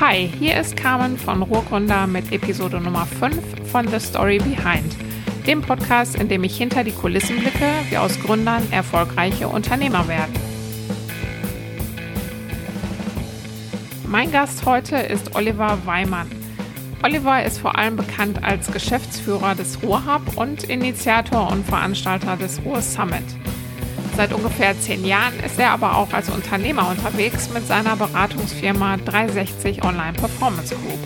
Hi, hier ist Carmen von Ruhrgründer mit Episode Nummer 5 von The Story Behind, dem Podcast, in dem ich hinter die Kulissen blicke, wie aus Gründern erfolgreiche Unternehmer werden. Mein Gast heute ist Oliver Weimann. Oliver ist vor allem bekannt als Geschäftsführer des Ruhrhub und Initiator und Veranstalter des Ruhr Summit. Seit ungefähr zehn Jahren ist er aber auch als Unternehmer unterwegs mit seiner Beratungsfirma 360 Online Performance Group.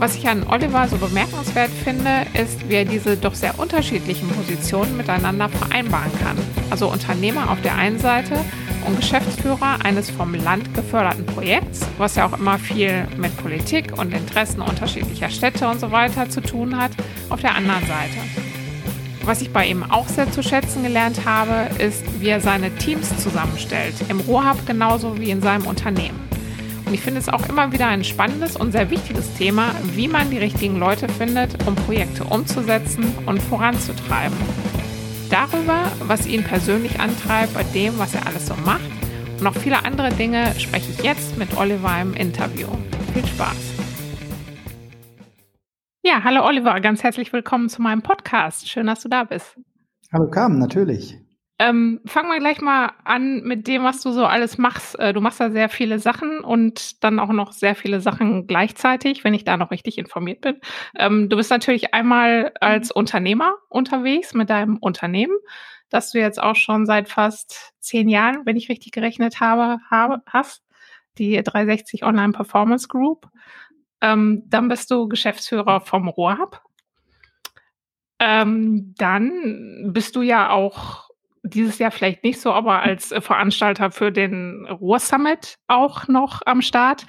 Was ich an Oliver so bemerkenswert finde, ist, wie er diese doch sehr unterschiedlichen Positionen miteinander vereinbaren kann. Also Unternehmer auf der einen Seite und Geschäftsführer eines vom Land geförderten Projekts, was ja auch immer viel mit Politik und Interessen unterschiedlicher Städte und so weiter zu tun hat, auf der anderen Seite. Was ich bei ihm auch sehr zu schätzen gelernt habe, ist, wie er seine Teams zusammenstellt. Im Rohhub genauso wie in seinem Unternehmen. Und ich finde es auch immer wieder ein spannendes und sehr wichtiges Thema, wie man die richtigen Leute findet, um Projekte umzusetzen und voranzutreiben. Darüber, was ihn persönlich antreibt bei dem, was er alles so macht und noch viele andere Dinge spreche ich jetzt mit Oliver im Interview. Viel Spaß! Ja, hallo Oliver, ganz herzlich willkommen zu meinem Podcast. Schön, dass du da bist. Hallo Carmen, natürlich. Ähm, fangen wir gleich mal an mit dem, was du so alles machst. Äh, du machst da sehr viele Sachen und dann auch noch sehr viele Sachen gleichzeitig, wenn ich da noch richtig informiert bin. Ähm, du bist natürlich einmal als Unternehmer unterwegs mit deinem Unternehmen, das du jetzt auch schon seit fast zehn Jahren, wenn ich richtig gerechnet habe, habe hast, die 360 Online Performance Group. Ähm, dann bist du Geschäftsführer vom Rohrhub. Ähm, dann bist du ja auch dieses Jahr vielleicht nicht so, aber als Veranstalter für den Ruhr Summit auch noch am Start.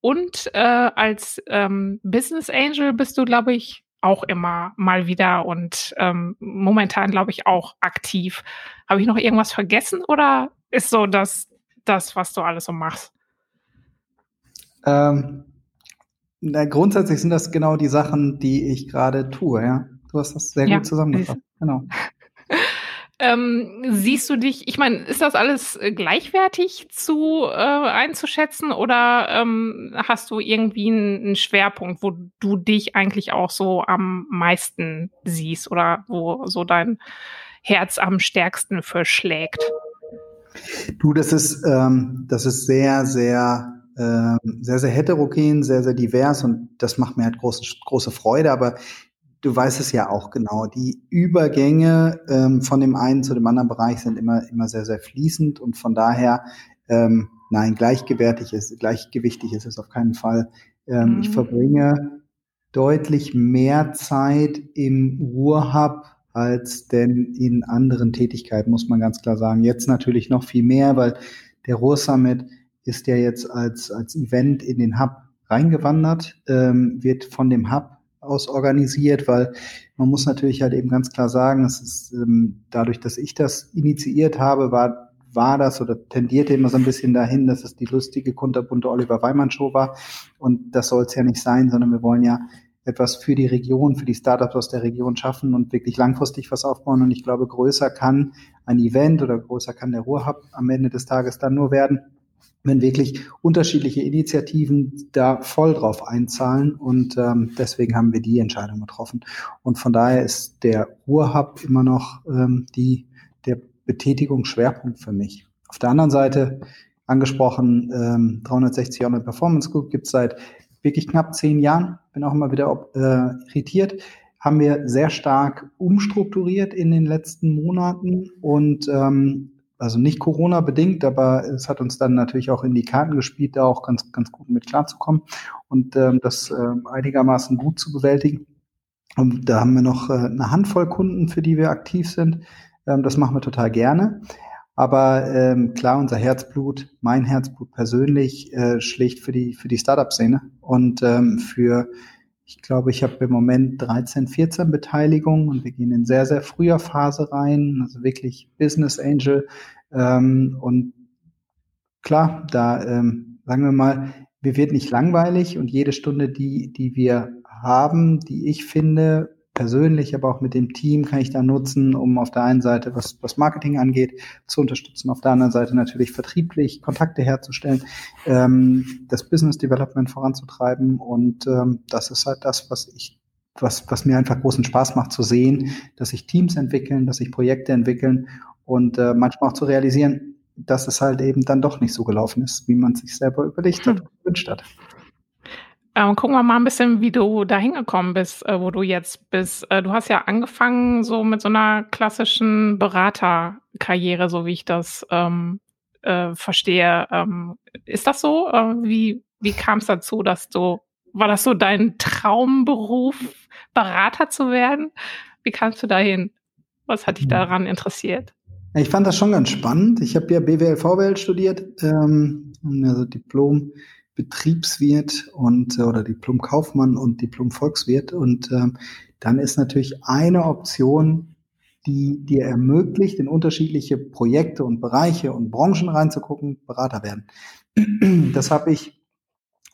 Und äh, als ähm, Business Angel bist du, glaube ich, auch immer mal wieder und ähm, momentan, glaube ich, auch aktiv. Habe ich noch irgendwas vergessen oder ist so das, das was du alles so machst? Ähm, na, grundsätzlich sind das genau die Sachen, die ich gerade tue, ja. Du hast das sehr ja, gut zusammengefasst. Genau. Ähm, siehst du dich, ich meine, ist das alles äh, gleichwertig zu äh, einzuschätzen oder ähm, hast du irgendwie einen, Schwerpunkt, wo du dich eigentlich auch so am meisten siehst oder wo so dein Herz am stärksten verschlägt? Du, das ist, ähm, das ist sehr, sehr äh, sehr, sehr heterogen, sehr, sehr divers und das macht mir halt große, große Freude, aber du weißt es ja auch genau, die Übergänge ähm, von dem einen zu dem anderen Bereich sind immer, immer sehr, sehr fließend und von daher, ähm, nein, gleichgewertig ist, gleichgewichtig ist es auf keinen Fall. Ähm, mhm. Ich verbringe deutlich mehr Zeit im Ruhrhub als denn in anderen Tätigkeiten, muss man ganz klar sagen. Jetzt natürlich noch viel mehr, weil der Ruhr-Summit ist ja jetzt als, als Event in den Hub reingewandert, ähm, wird von dem Hub aus organisiert, weil man muss natürlich halt eben ganz klar sagen, es ist ähm, dadurch, dass ich das initiiert habe, war war das oder tendierte immer so ein bisschen dahin, dass es die lustige, kunterbunte Oliver Weimann Show war. Und das soll es ja nicht sein, sondern wir wollen ja etwas für die Region, für die Startups aus der Region schaffen und wirklich langfristig was aufbauen. Und ich glaube, größer kann ein Event oder größer kann der Ruhrhub am Ende des Tages dann nur werden, wenn wirklich unterschiedliche Initiativen da voll drauf einzahlen. Und ähm, deswegen haben wir die Entscheidung getroffen. Und von daher ist der Ruhrhub immer noch ähm, die, der Betätigungsschwerpunkt für mich. Auf der anderen Seite angesprochen, ähm, 360 Online Performance Group gibt es seit wirklich knapp zehn Jahren. Bin auch immer wieder äh, irritiert. Haben wir sehr stark umstrukturiert in den letzten Monaten und ähm, also nicht Corona bedingt, aber es hat uns dann natürlich auch in die Karten gespielt, da auch ganz, ganz gut mit klarzukommen und ähm, das äh, einigermaßen gut zu bewältigen. Und da haben wir noch äh, eine Handvoll Kunden, für die wir aktiv sind. Ähm, das machen wir total gerne. Aber ähm, klar, unser Herzblut, mein Herzblut persönlich, äh, schlägt für die, für die Startup-Szene und ähm, für ich glaube, ich habe im Moment 13, 14 Beteiligungen und wir gehen in sehr, sehr früher Phase rein, also wirklich Business Angel. Ähm, und klar, da ähm, sagen wir mal, mir wird nicht langweilig und jede Stunde, die, die wir haben, die ich finde, persönlich, aber auch mit dem Team kann ich da nutzen, um auf der einen Seite, was, was Marketing angeht, zu unterstützen, auf der anderen Seite natürlich vertrieblich Kontakte herzustellen, ähm, das Business Development voranzutreiben und ähm, das ist halt das, was ich was, was mir einfach großen Spaß macht zu sehen, dass sich Teams entwickeln, dass sich Projekte entwickeln und äh, manchmal auch zu realisieren, dass es halt eben dann doch nicht so gelaufen ist, wie man sich selber überlegt hat hm. und gewünscht hat. Ähm, gucken wir mal ein bisschen, wie du da hingekommen bist, äh, wo du jetzt bist. Äh, du hast ja angefangen so mit so einer klassischen Beraterkarriere, so wie ich das ähm, äh, verstehe. Ähm, ist das so? Äh, wie wie kam es dazu, dass du, war das so dein Traumberuf, Berater zu werden? Wie kamst du dahin? Was hat dich daran interessiert? Ich fand das schon ganz spannend. Ich habe ja BWL VWL studiert, ähm, also Diplom Betriebswirt und äh, oder Diplom-Kaufmann und Diplom-Volkswirt. Und ähm, dann ist natürlich eine Option, die dir ermöglicht, in unterschiedliche Projekte und Bereiche und Branchen reinzugucken, Berater werden. Das habe ich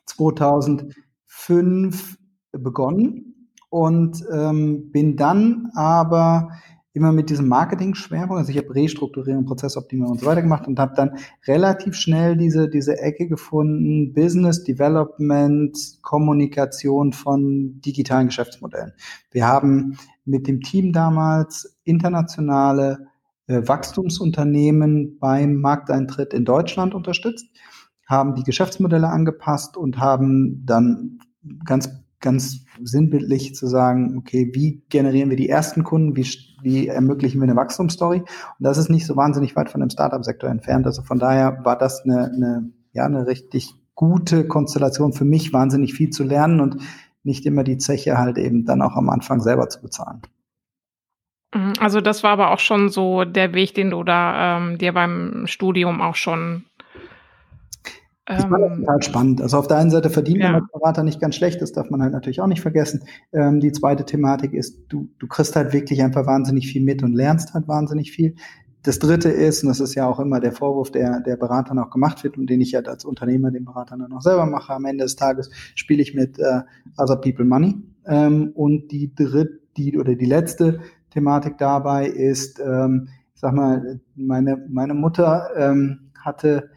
2005 begonnen und ähm, bin dann aber immer mit diesem Marketing-Schwerpunkt. Also ich habe Restrukturierung, Prozessoptimierung und so weiter gemacht und habe dann relativ schnell diese, diese Ecke gefunden, Business Development, Kommunikation von digitalen Geschäftsmodellen. Wir haben mit dem Team damals internationale äh, Wachstumsunternehmen beim Markteintritt in Deutschland unterstützt, haben die Geschäftsmodelle angepasst und haben dann ganz ganz sinnbildlich zu sagen, okay, wie generieren wir die ersten Kunden, wie, wie ermöglichen wir eine Wachstumsstory? Und das ist nicht so wahnsinnig weit von dem Startup-Sektor entfernt. Also von daher war das eine, eine, ja, eine richtig gute Konstellation für mich, wahnsinnig viel zu lernen und nicht immer die Zeche halt eben dann auch am Anfang selber zu bezahlen. Mhm, also das war aber auch schon so der Weg, den du da ähm, dir beim Studium auch schon das war ähm, total spannend. Also auf der einen Seite verdient ja. man als Berater nicht ganz schlecht, das darf man halt natürlich auch nicht vergessen. Ähm, die zweite Thematik ist, du, du kriegst halt wirklich einfach wahnsinnig viel mit und lernst halt wahnsinnig viel. Das dritte ist, und das ist ja auch immer der Vorwurf, der der Beratern auch gemacht wird und den ich ja als Unternehmer den Beratern dann auch selber mache, am Ende des Tages spiele ich mit äh, Other People Money. Ähm, und die dritte, die oder die letzte Thematik dabei ist, ähm, ich sag mal, meine, meine Mutter ähm, hatte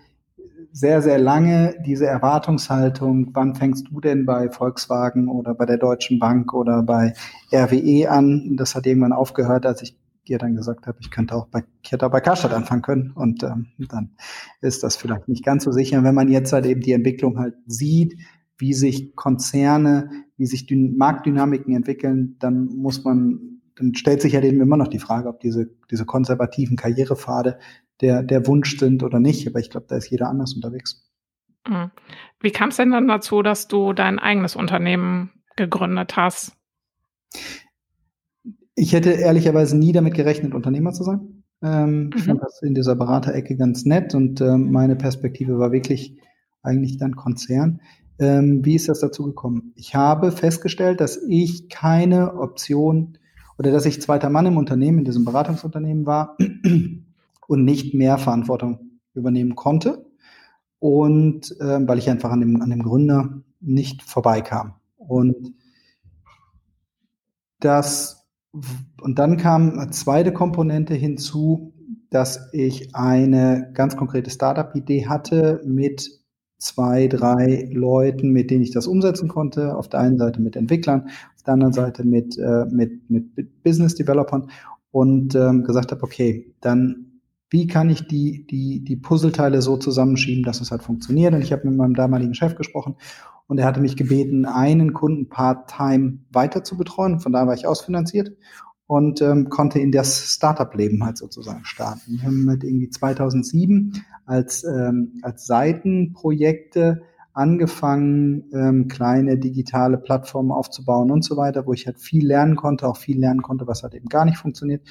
sehr, sehr lange diese Erwartungshaltung, wann fängst du denn bei Volkswagen oder bei der Deutschen Bank oder bei RWE an? Das hat irgendwann aufgehört, als ich dir dann gesagt habe, ich könnte auch bei, ich hätte auch bei Karstadt anfangen können. Und ähm, dann ist das vielleicht nicht ganz so sicher. Wenn man jetzt halt eben die Entwicklung halt sieht, wie sich Konzerne, wie sich Marktdynamiken entwickeln, dann muss man, dann stellt sich ja halt eben immer noch die Frage, ob diese, diese konservativen Karrierepfade der, der Wunsch sind oder nicht. Aber ich glaube, da ist jeder anders unterwegs. Mhm. Wie kam es denn dann dazu, dass du dein eigenes Unternehmen gegründet hast? Ich hätte ehrlicherweise nie damit gerechnet, Unternehmer zu sein. Ähm, mhm. Ich fand das in dieser Beraterecke ganz nett und äh, meine Perspektive war wirklich eigentlich dann Konzern. Ähm, wie ist das dazu gekommen? Ich habe festgestellt, dass ich keine Option oder dass ich zweiter Mann im Unternehmen, in diesem Beratungsunternehmen war, und nicht mehr Verantwortung übernehmen konnte. Und äh, weil ich einfach an dem, an dem Gründer nicht vorbeikam. Und das, und dann kam eine zweite Komponente hinzu, dass ich eine ganz konkrete Startup-Idee hatte mit zwei, drei Leuten, mit denen ich das umsetzen konnte. Auf der einen Seite mit Entwicklern, auf der anderen Seite mit, äh, mit, mit Business Developern und ähm, gesagt habe, okay, dann wie kann ich die, die, die Puzzleteile so zusammenschieben, dass es halt funktioniert. Und ich habe mit meinem damaligen Chef gesprochen und er hatte mich gebeten, einen Kunden part-time weiter zu betreuen. Von da war ich ausfinanziert und ähm, konnte in das Startup-Leben halt sozusagen starten. Wir haben halt irgendwie 2007 als, ähm, als Seitenprojekte angefangen, ähm, kleine digitale Plattformen aufzubauen und so weiter, wo ich halt viel lernen konnte, auch viel lernen konnte, was halt eben gar nicht funktioniert.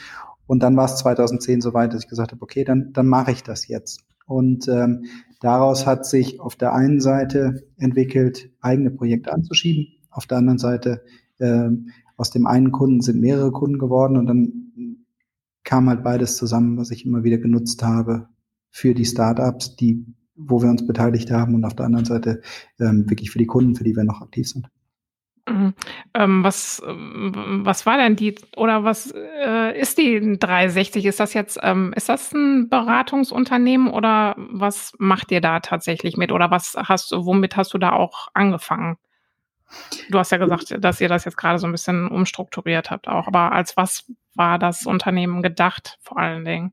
Und dann war es 2010 so weit, dass ich gesagt habe, okay, dann, dann mache ich das jetzt. Und ähm, daraus hat sich auf der einen Seite entwickelt, eigene Projekte anzuschieben. Auf der anderen Seite, ähm, aus dem einen Kunden sind mehrere Kunden geworden und dann kam halt beides zusammen, was ich immer wieder genutzt habe für die Startups, die, wo wir uns beteiligt haben und auf der anderen Seite ähm, wirklich für die Kunden, für die wir noch aktiv sind. Mhm. Ähm, was, was war denn die oder was äh, ist die 360? Ist das jetzt, ähm, ist das ein Beratungsunternehmen oder was macht ihr da tatsächlich mit? Oder was hast womit hast du da auch angefangen? Du hast ja gesagt, dass ihr das jetzt gerade so ein bisschen umstrukturiert habt auch, aber als was war das Unternehmen gedacht vor allen Dingen?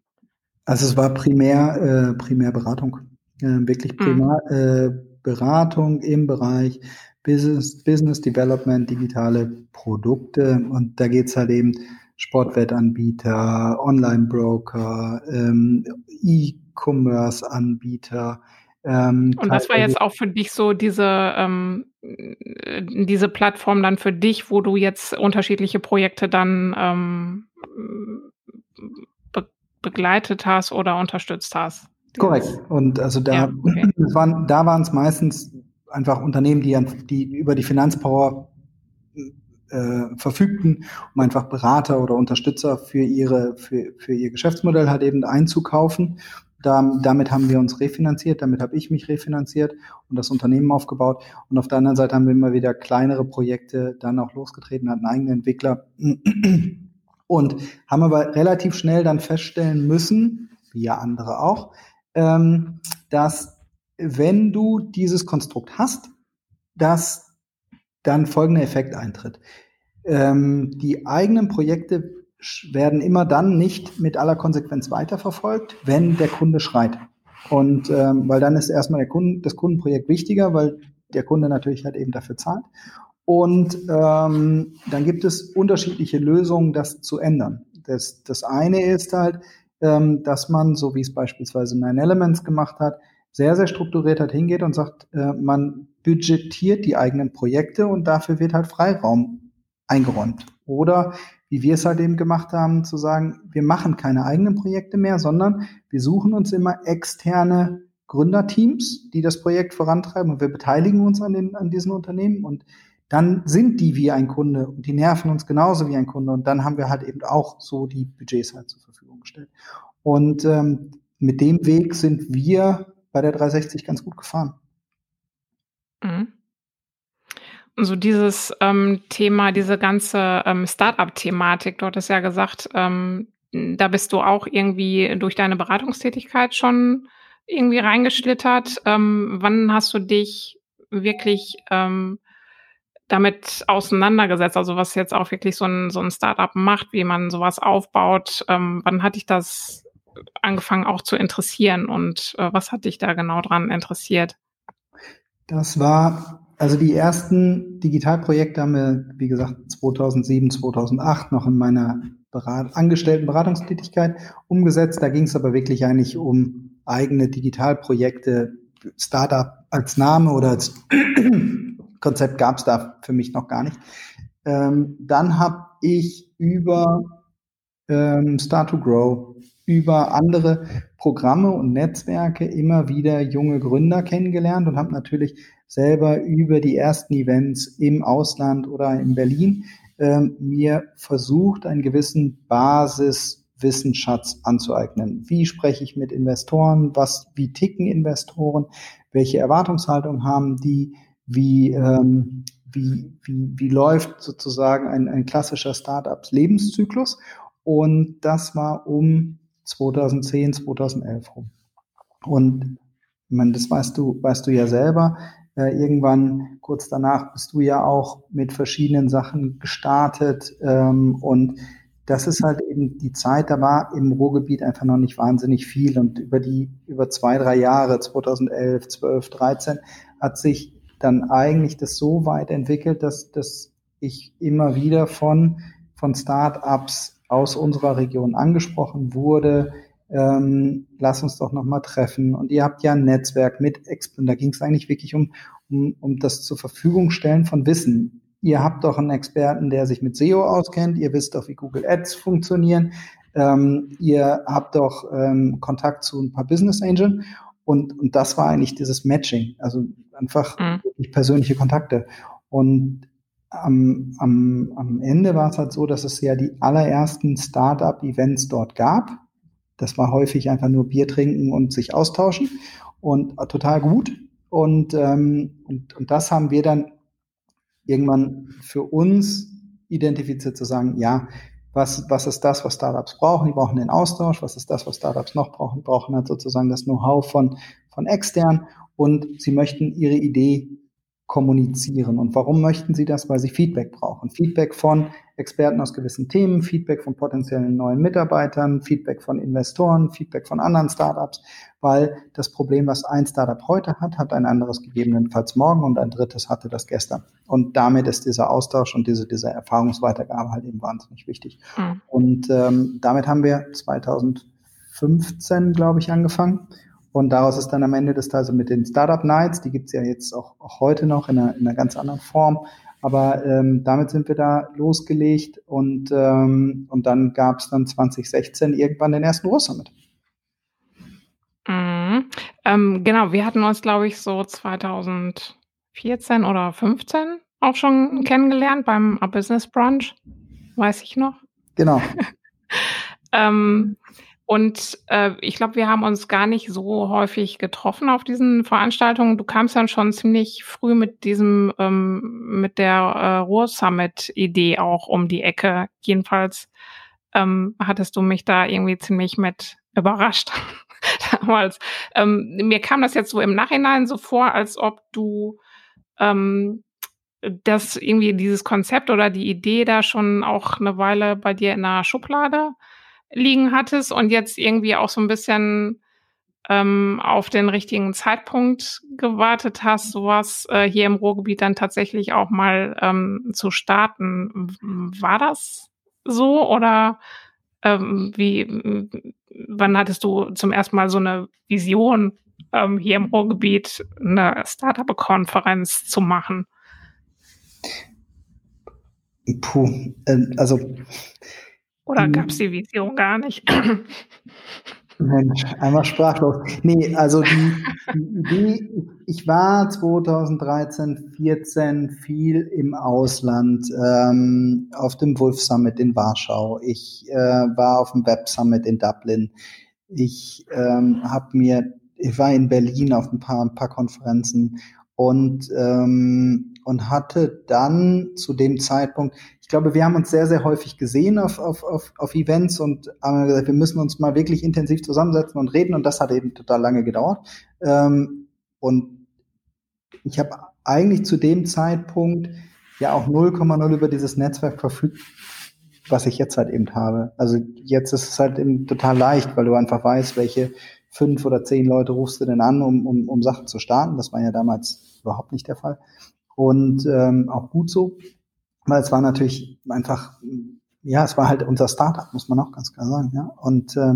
Also es war primär, äh, primär Beratung. Äh, wirklich Mhm. primär äh, Beratung im Bereich Business, Business Development, digitale Produkte. Und da geht's halt eben Sportwettanbieter, Online-Broker, ähm, E-Commerce-Anbieter. Ähm, Und das war jetzt auch für dich so diese, ähm, äh, diese Plattform dann für dich, wo du jetzt unterschiedliche Projekte dann ähm, be begleitet hast oder unterstützt hast? Korrekt. Und also da, ja, okay. es waren, da waren es meistens einfach Unternehmen, die, die über die Finanzpower äh, verfügten, um einfach Berater oder Unterstützer für ihre, für, für ihr Geschäftsmodell halt eben einzukaufen. Da, damit haben wir uns refinanziert, damit habe ich mich refinanziert und das Unternehmen aufgebaut. Und auf der anderen Seite haben wir immer wieder kleinere Projekte dann auch losgetreten, hatten eigene Entwickler und haben aber relativ schnell dann feststellen müssen, wie ja andere auch, ähm, dass wenn du dieses Konstrukt hast, dass dann folgender Effekt eintritt. Ähm, die eigenen Projekte werden immer dann nicht mit aller Konsequenz weiterverfolgt, wenn der Kunde schreit. Und ähm, weil dann ist erstmal der Kunden, das Kundenprojekt wichtiger, weil der Kunde natürlich halt eben dafür zahlt. Und ähm, dann gibt es unterschiedliche Lösungen, das zu ändern. Das, das eine ist halt, ähm, dass man, so wie es beispielsweise Nine Elements gemacht hat, sehr, sehr strukturiert halt hingeht und sagt, äh, man budgetiert die eigenen Projekte und dafür wird halt Freiraum eingeräumt. Oder wie wir es halt eben gemacht haben, zu sagen, wir machen keine eigenen Projekte mehr, sondern wir suchen uns immer externe Gründerteams, die das Projekt vorantreiben und wir beteiligen uns an, den, an diesen Unternehmen und dann sind die wie ein Kunde und die nerven uns genauso wie ein Kunde und dann haben wir halt eben auch so die Budgets halt zur Verfügung gestellt. Und ähm, mit dem Weg sind wir bei der 360 ganz gut gefahren. Mhm. So dieses ähm, Thema, diese ganze ähm, Start-up-Thematik, du hattest ja gesagt, ähm, da bist du auch irgendwie durch deine Beratungstätigkeit schon irgendwie reingeschlittert. Ähm, wann hast du dich wirklich ähm, damit auseinandergesetzt? Also was jetzt auch wirklich so ein, so ein Startup macht, wie man sowas aufbaut. Ähm, wann hat dich das angefangen auch zu interessieren und äh, was hat dich da genau dran interessiert? Das war, also die ersten Digitalprojekte haben wir, wie gesagt, 2007, 2008 noch in meiner Berat angestellten Beratungstätigkeit umgesetzt. Da ging es aber wirklich eigentlich um eigene Digitalprojekte, Startup als Name oder als Konzept gab es da für mich noch gar nicht. Ähm, dann habe ich über ähm, Start to Grow, über andere Programme und Netzwerke immer wieder junge Gründer kennengelernt und habe natürlich selber über die ersten Events im Ausland oder in Berlin ähm, mir versucht, einen gewissen Basiswissensschatz anzueignen. Wie spreche ich mit Investoren? Was, wie ticken Investoren? Welche Erwartungshaltung haben die? Wie, ähm, wie, wie, wie läuft sozusagen ein, ein klassischer Startups Lebenszyklus? Und das war um 2010, 2011 rum. Und ich meine, das weißt du, weißt du ja selber. Äh, irgendwann kurz danach bist du ja auch mit verschiedenen Sachen gestartet. Ähm, und das ist halt eben die Zeit, da war im Ruhrgebiet einfach noch nicht wahnsinnig viel. Und über die, über zwei, drei Jahre, 2011, 12, 13, hat sich dann eigentlich das so weit entwickelt, dass, dass ich immer wieder von, von Start-ups aus unserer Region angesprochen wurde, ähm, lass uns doch nochmal treffen. Und ihr habt ja ein Netzwerk mit Expo. Da ging es eigentlich wirklich um, um, um das zur Verfügung stellen von Wissen. Ihr habt doch einen Experten, der sich mit SEO auskennt. Ihr wisst doch, wie Google Ads funktionieren. Ähm, ihr habt doch ähm, Kontakt zu ein paar Business Angeln. Und, und das war eigentlich dieses Matching. Also einfach mhm. persönliche Kontakte. Und am, am, am Ende war es halt so, dass es ja die allerersten Startup-Events dort gab. Das war häufig einfach nur Bier trinken und sich austauschen und total gut. Und, ähm, und, und das haben wir dann irgendwann für uns identifiziert zu sagen, ja, was, was ist das, was Startups brauchen? Die brauchen den Austausch. Was ist das, was Startups noch brauchen? Die brauchen halt sozusagen das Know-how von, von extern und sie möchten ihre Idee kommunizieren. Und warum möchten sie das? Weil sie Feedback brauchen. Feedback von Experten aus gewissen Themen, Feedback von potenziellen neuen Mitarbeitern, Feedback von Investoren, Feedback von anderen Startups, weil das Problem, was ein Startup heute hat, hat ein anderes gegebenenfalls morgen und ein drittes hatte das gestern. Und damit ist dieser Austausch und diese, diese Erfahrungsweitergabe halt eben wahnsinnig wichtig. Mhm. Und ähm, damit haben wir 2015, glaube ich, angefangen und daraus ist dann am Ende des Tages mit den Startup Nights, die gibt's ja jetzt auch, auch heute noch in einer, in einer ganz anderen Form. Aber ähm, damit sind wir da losgelegt und, ähm, und dann gab's dann 2016 irgendwann den ersten Ruhr-Summit. Mhm. Ähm, genau, wir hatten uns, glaube ich, so 2014 oder 15 auch schon kennengelernt beim A Business Brunch, weiß ich noch. Genau. ähm, und äh, ich glaube, wir haben uns gar nicht so häufig getroffen auf diesen Veranstaltungen. Du kamst dann schon ziemlich früh mit diesem, ähm, mit der äh, Ruhr Summit-Idee auch um die Ecke. Jedenfalls ähm, hattest du mich da irgendwie ziemlich mit überrascht damals. Ähm, mir kam das jetzt so im Nachhinein so vor, als ob du ähm, das irgendwie dieses Konzept oder die Idee da schon auch eine Weile bei dir in der Schublade liegen hattest und jetzt irgendwie auch so ein bisschen ähm, auf den richtigen Zeitpunkt gewartet hast, sowas äh, hier im Ruhrgebiet dann tatsächlich auch mal ähm, zu starten. War das so oder ähm, wie, wann hattest du zum ersten Mal so eine Vision, ähm, hier im Ruhrgebiet eine Startup-Konferenz zu machen? Puh, äh, also oder hm. gab es die Vision gar nicht? Mensch, einmal sprachlos. Nee, also die, die Idee, ich war 2013, 14 viel im Ausland, ähm, auf dem Wolf Summit in Warschau. Ich äh, war auf dem Web Summit in Dublin. Ich ähm, habe mir, ich war in Berlin auf ein paar, ein paar Konferenzen und ähm, und hatte dann zu dem Zeitpunkt, ich glaube, wir haben uns sehr, sehr häufig gesehen auf, auf, auf, auf Events und haben gesagt, wir müssen uns mal wirklich intensiv zusammensetzen und reden und das hat eben total lange gedauert. Ähm, und ich habe eigentlich zu dem Zeitpunkt ja auch 0,0 über dieses Netzwerk verfügt, was ich jetzt halt eben habe. Also jetzt ist es halt eben total leicht, weil du einfach weißt, welche fünf oder zehn Leute rufst du denn an, um, um, um Sachen zu starten. Das war ja damals überhaupt nicht der Fall und ähm, auch gut so, weil es war natürlich einfach, ja, es war halt unser Startup, muss man auch ganz klar sagen, ja. Und äh,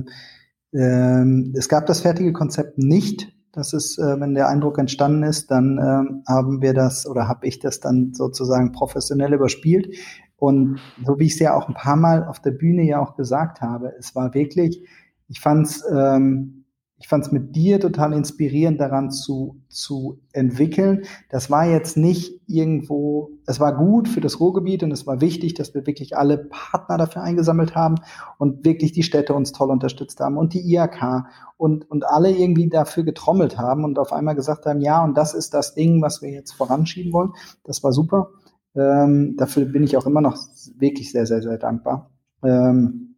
äh, es gab das fertige Konzept nicht. Das ist, äh, wenn der Eindruck entstanden ist, dann äh, haben wir das oder habe ich das dann sozusagen professionell überspielt. Und so wie ich es ja auch ein paar Mal auf der Bühne ja auch gesagt habe, es war wirklich, ich fand es ähm, ich fand es mit dir total inspirierend, daran zu, zu entwickeln. Das war jetzt nicht irgendwo, es war gut für das Ruhrgebiet und es war wichtig, dass wir wirklich alle Partner dafür eingesammelt haben und wirklich die Städte uns toll unterstützt haben und die IAK und, und alle irgendwie dafür getrommelt haben und auf einmal gesagt haben, ja, und das ist das Ding, was wir jetzt voranschieben wollen. Das war super. Ähm, dafür bin ich auch immer noch wirklich sehr, sehr, sehr dankbar. Ähm,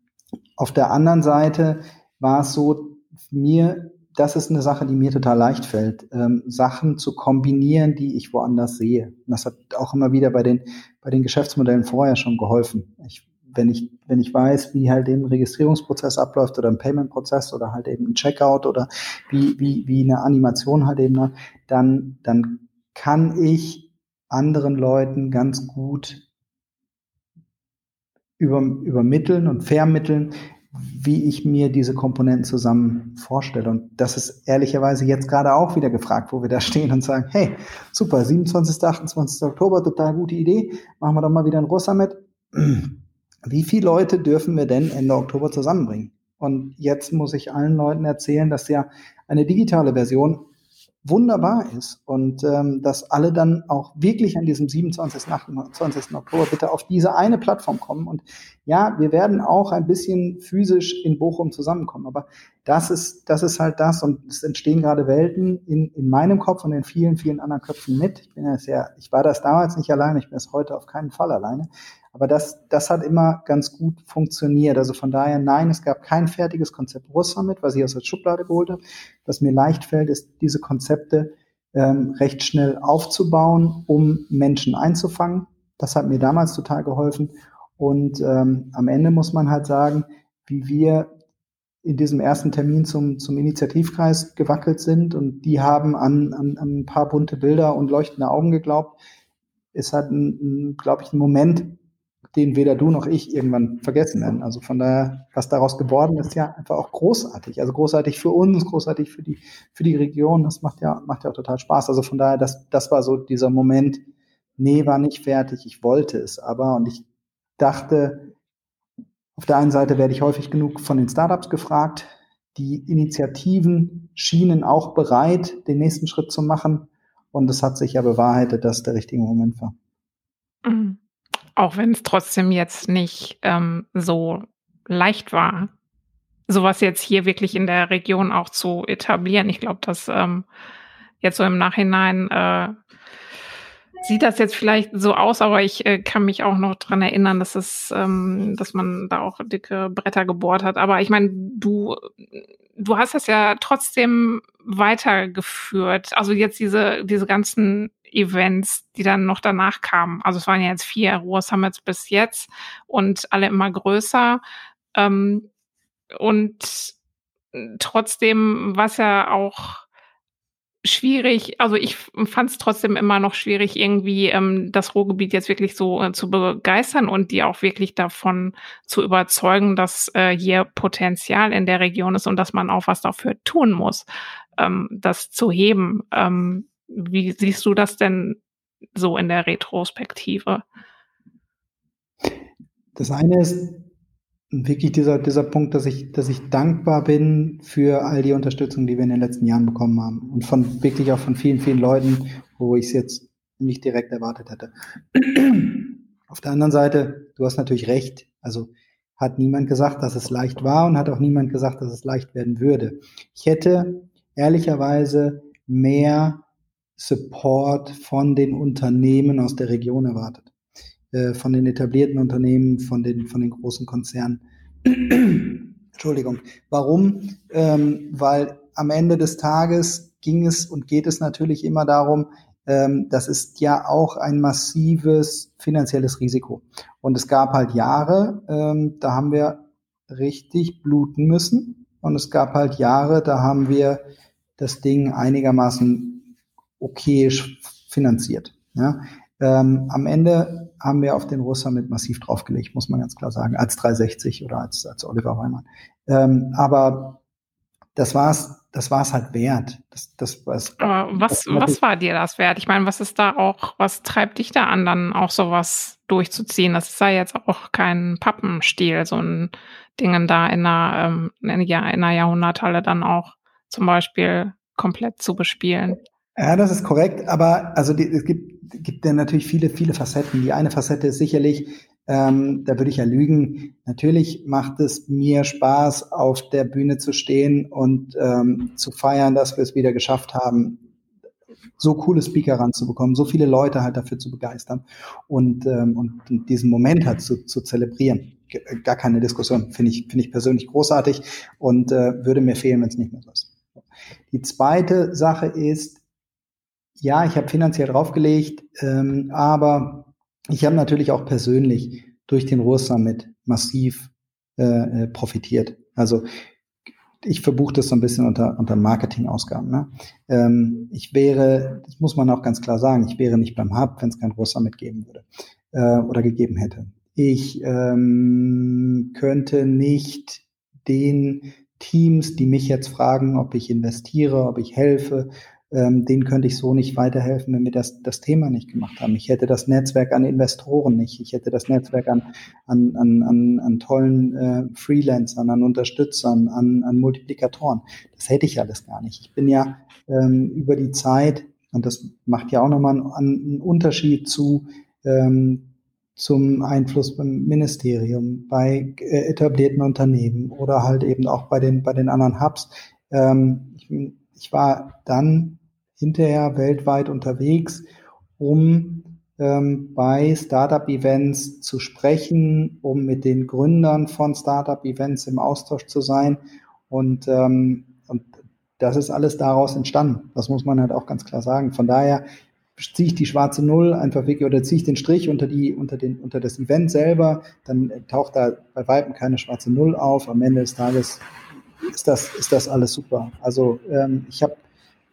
auf der anderen Seite war es so, mir, das ist eine Sache, die mir total leicht fällt, ähm, Sachen zu kombinieren, die ich woanders sehe. Und das hat auch immer wieder bei den, bei den Geschäftsmodellen vorher schon geholfen. Ich, wenn ich, wenn ich weiß, wie halt eben ein Registrierungsprozess abläuft oder ein Payment-Prozess oder halt eben ein Checkout oder wie, wie, wie eine Animation halt eben, dann, dann kann ich anderen Leuten ganz gut über, übermitteln und vermitteln, wie ich mir diese Komponenten zusammen vorstelle. Und das ist ehrlicherweise jetzt gerade auch wieder gefragt, wo wir da stehen und sagen, hey, super, 27. 28. Oktober, total gute Idee, machen wir doch mal wieder ein Rosa mit. Wie viele Leute dürfen wir denn Ende Oktober zusammenbringen? Und jetzt muss ich allen Leuten erzählen, dass ja eine digitale Version wunderbar ist und ähm, dass alle dann auch wirklich an diesem 27. 28. Oktober bitte auf diese eine Plattform kommen. Und ja, wir werden auch ein bisschen physisch in Bochum zusammenkommen, aber das ist, das ist halt das und es entstehen gerade Welten in, in meinem Kopf und in vielen, vielen anderen Köpfen mit. Ich bin ja sehr, ich war das damals nicht alleine, ich bin es heute auf keinen Fall alleine. Aber das, das hat immer ganz gut funktioniert. Also von daher, nein, es gab kein fertiges Konzept Russland, was ich aus der Schublade geholt habe. Was mir leicht fällt, ist, diese Konzepte ähm, recht schnell aufzubauen, um Menschen einzufangen. Das hat mir damals total geholfen. Und ähm, am Ende muss man halt sagen, wie wir in diesem ersten Termin zum, zum Initiativkreis gewackelt sind und die haben an, an, an ein paar bunte Bilder und leuchtende Augen geglaubt, ein, ein glaube ich, ein Moment, den weder du noch ich irgendwann vergessen werden. Also von daher, was daraus geworden ist, ja einfach auch großartig. Also großartig für uns, großartig für die, für die Region. Das macht ja, macht ja auch total Spaß. Also von daher, das, das war so dieser Moment, nee, war nicht fertig, ich wollte es aber und ich dachte, auf der einen Seite werde ich häufig genug von den Startups gefragt. Die Initiativen schienen auch bereit, den nächsten Schritt zu machen. Und es hat sich ja bewahrheitet, dass der richtige Moment war. Auch wenn es trotzdem jetzt nicht ähm, so leicht war, sowas jetzt hier wirklich in der Region auch zu etablieren. Ich glaube, dass ähm, jetzt so im Nachhinein äh, sieht das jetzt vielleicht so aus, aber ich äh, kann mich auch noch dran erinnern, dass es, ähm, dass man da auch dicke Bretter gebohrt hat. Aber ich meine, du, du hast das ja trotzdem weitergeführt. Also jetzt diese, diese ganzen Events, die dann noch danach kamen. Also es waren ja jetzt vier Ruhr Summits bis jetzt und alle immer größer. Ähm, und trotzdem war es ja auch schwierig, also ich fand es trotzdem immer noch schwierig, irgendwie ähm, das Ruhrgebiet jetzt wirklich so äh, zu begeistern und die auch wirklich davon zu überzeugen, dass äh, hier Potenzial in der Region ist und dass man auch was dafür tun muss, ähm, das zu heben. Ähm, wie siehst du das denn so in der Retrospektive? Das eine ist wirklich dieser, dieser Punkt, dass ich, dass ich dankbar bin für all die Unterstützung, die wir in den letzten Jahren bekommen haben. Und von wirklich auch von vielen, vielen Leuten, wo ich es jetzt nicht direkt erwartet hätte. Auf der anderen Seite, du hast natürlich recht. Also hat niemand gesagt, dass es leicht war und hat auch niemand gesagt, dass es leicht werden würde. Ich hätte ehrlicherweise mehr Support von den Unternehmen aus der Region erwartet. Äh, von den etablierten Unternehmen, von den, von den großen Konzernen. Entschuldigung. Warum? Ähm, weil am Ende des Tages ging es und geht es natürlich immer darum, ähm, das ist ja auch ein massives finanzielles Risiko. Und es gab halt Jahre, ähm, da haben wir richtig bluten müssen. Und es gab halt Jahre, da haben wir das Ding einigermaßen okayisch finanziert. Ja. Ähm, am Ende haben wir auf den Russ mit massiv draufgelegt, muss man ganz klar sagen, als 360 oder als, als Oliver Weimann. Ähm, aber das war's, das war's halt wert. Das, das, was, aber was, was war dir das wert? Ich meine, was ist da auch, was treibt dich da an, dann auch sowas durchzuziehen? Das ist ja jetzt auch kein Pappenstiel, so ein Dingen da in einer, ähm, in einer Jahrhunderthalle dann auch zum Beispiel komplett zu bespielen. Ja, das ist korrekt, aber also die, es gibt, gibt ja natürlich viele, viele Facetten. Die eine Facette ist sicherlich, ähm, da würde ich ja lügen, natürlich macht es mir Spaß, auf der Bühne zu stehen und ähm, zu feiern, dass wir es wieder geschafft haben, so coole Speaker ranzubekommen, so viele Leute halt dafür zu begeistern und, ähm, und diesen Moment halt zu, zu zelebrieren. Gar keine Diskussion, finde ich, finde ich persönlich großartig und äh, würde mir fehlen, wenn es nicht mehr so ist. Die zweite Sache ist, ja, ich habe finanziell draufgelegt, ähm, aber ich habe natürlich auch persönlich durch den Ruhr Summit massiv äh, äh, profitiert. Also ich verbuche das so ein bisschen unter, unter Marketingausgaben. Ne? Ähm, ich wäre, das muss man auch ganz klar sagen, ich wäre nicht beim Hub, wenn es kein Ruhr Summit geben würde äh, oder gegeben hätte. Ich ähm, könnte nicht den Teams, die mich jetzt fragen, ob ich investiere, ob ich helfe, ähm, denen könnte ich so nicht weiterhelfen, wenn wir das, das Thema nicht gemacht haben. Ich hätte das Netzwerk an Investoren nicht. Ich hätte das Netzwerk an, an, an, an, an tollen äh, Freelancern, an Unterstützern, an, an Multiplikatoren. Das hätte ich alles gar nicht. Ich bin ja ähm, über die Zeit, und das macht ja auch nochmal einen, einen Unterschied zu ähm, zum Einfluss beim Ministerium, bei äh, etablierten Unternehmen oder halt eben auch bei den, bei den anderen Hubs. Ähm, ich, ich war dann hinterher weltweit unterwegs, um ähm, bei Startup-Events zu sprechen, um mit den Gründern von Startup-Events im Austausch zu sein. Und, ähm, und das ist alles daraus entstanden. Das muss man halt auch ganz klar sagen. Von daher ziehe ich die schwarze Null einfach weg oder ziehe ich den Strich unter die unter den unter das Event selber, dann taucht da bei weitem keine schwarze Null auf. Am Ende des Tages ist das ist das alles super. Also ähm, ich habe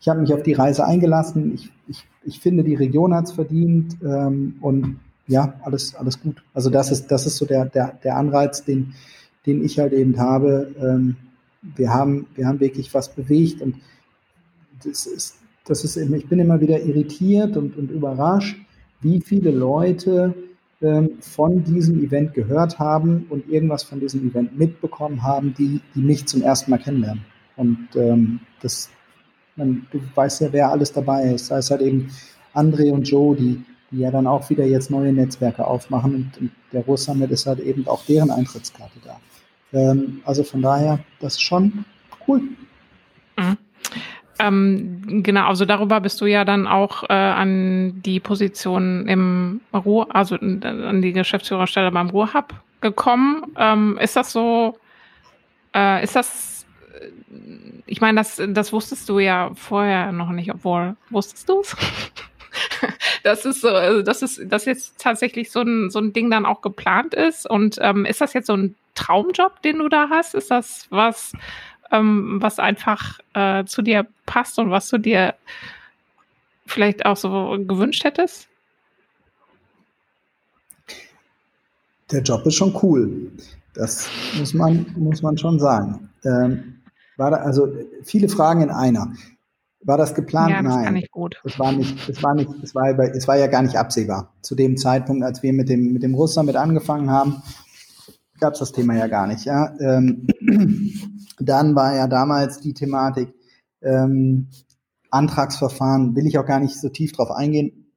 ich habe mich auf die Reise eingelassen. Ich, ich, ich finde, die Region hat es verdient ähm, und ja, alles, alles gut. Also das ist, das ist so der, der, der Anreiz, den, den ich halt eben habe. Ähm, wir haben, wir haben wirklich was bewegt und das ist, das ist, ich bin immer wieder irritiert und, und überrascht, wie viele Leute ähm, von diesem Event gehört haben und irgendwas von diesem Event mitbekommen haben, die, die mich zum ersten Mal kennenlernen. Und ähm, das, man, du weißt ja, wer alles dabei ist. Da ist halt eben André und Joe, die, die ja dann auch wieder jetzt neue Netzwerke aufmachen und, und der Ruhr ist halt eben auch deren Eintrittskarte da. Ähm, also von daher, das ist schon cool. Mhm. Ähm, genau, also darüber bist du ja dann auch äh, an die Position im Ruhr, also an die Geschäftsführerstelle beim Ruhrhub gekommen. Ähm, ist das so, äh, ist das ich meine, das, das wusstest du ja vorher noch nicht, obwohl, wusstest du es? das ist so, also das ist, dass jetzt tatsächlich so ein, so ein Ding dann auch geplant ist. Und ähm, ist das jetzt so ein Traumjob, den du da hast? Ist das was, ähm, was einfach äh, zu dir passt und was du dir vielleicht auch so gewünscht hättest? Der Job ist schon cool. Das muss man, muss man schon sagen. Ähm, war da, also viele Fragen in einer. War das geplant? Ja, das Nein. kann ich gut. Es war nicht, es war nicht, es war, es war ja gar nicht absehbar. Zu dem Zeitpunkt, als wir mit dem, mit dem Russland mit angefangen haben, gab es das Thema ja gar nicht. Ja? Ähm, dann war ja damals die Thematik ähm, Antragsverfahren, will ich auch gar nicht so tief drauf eingehen,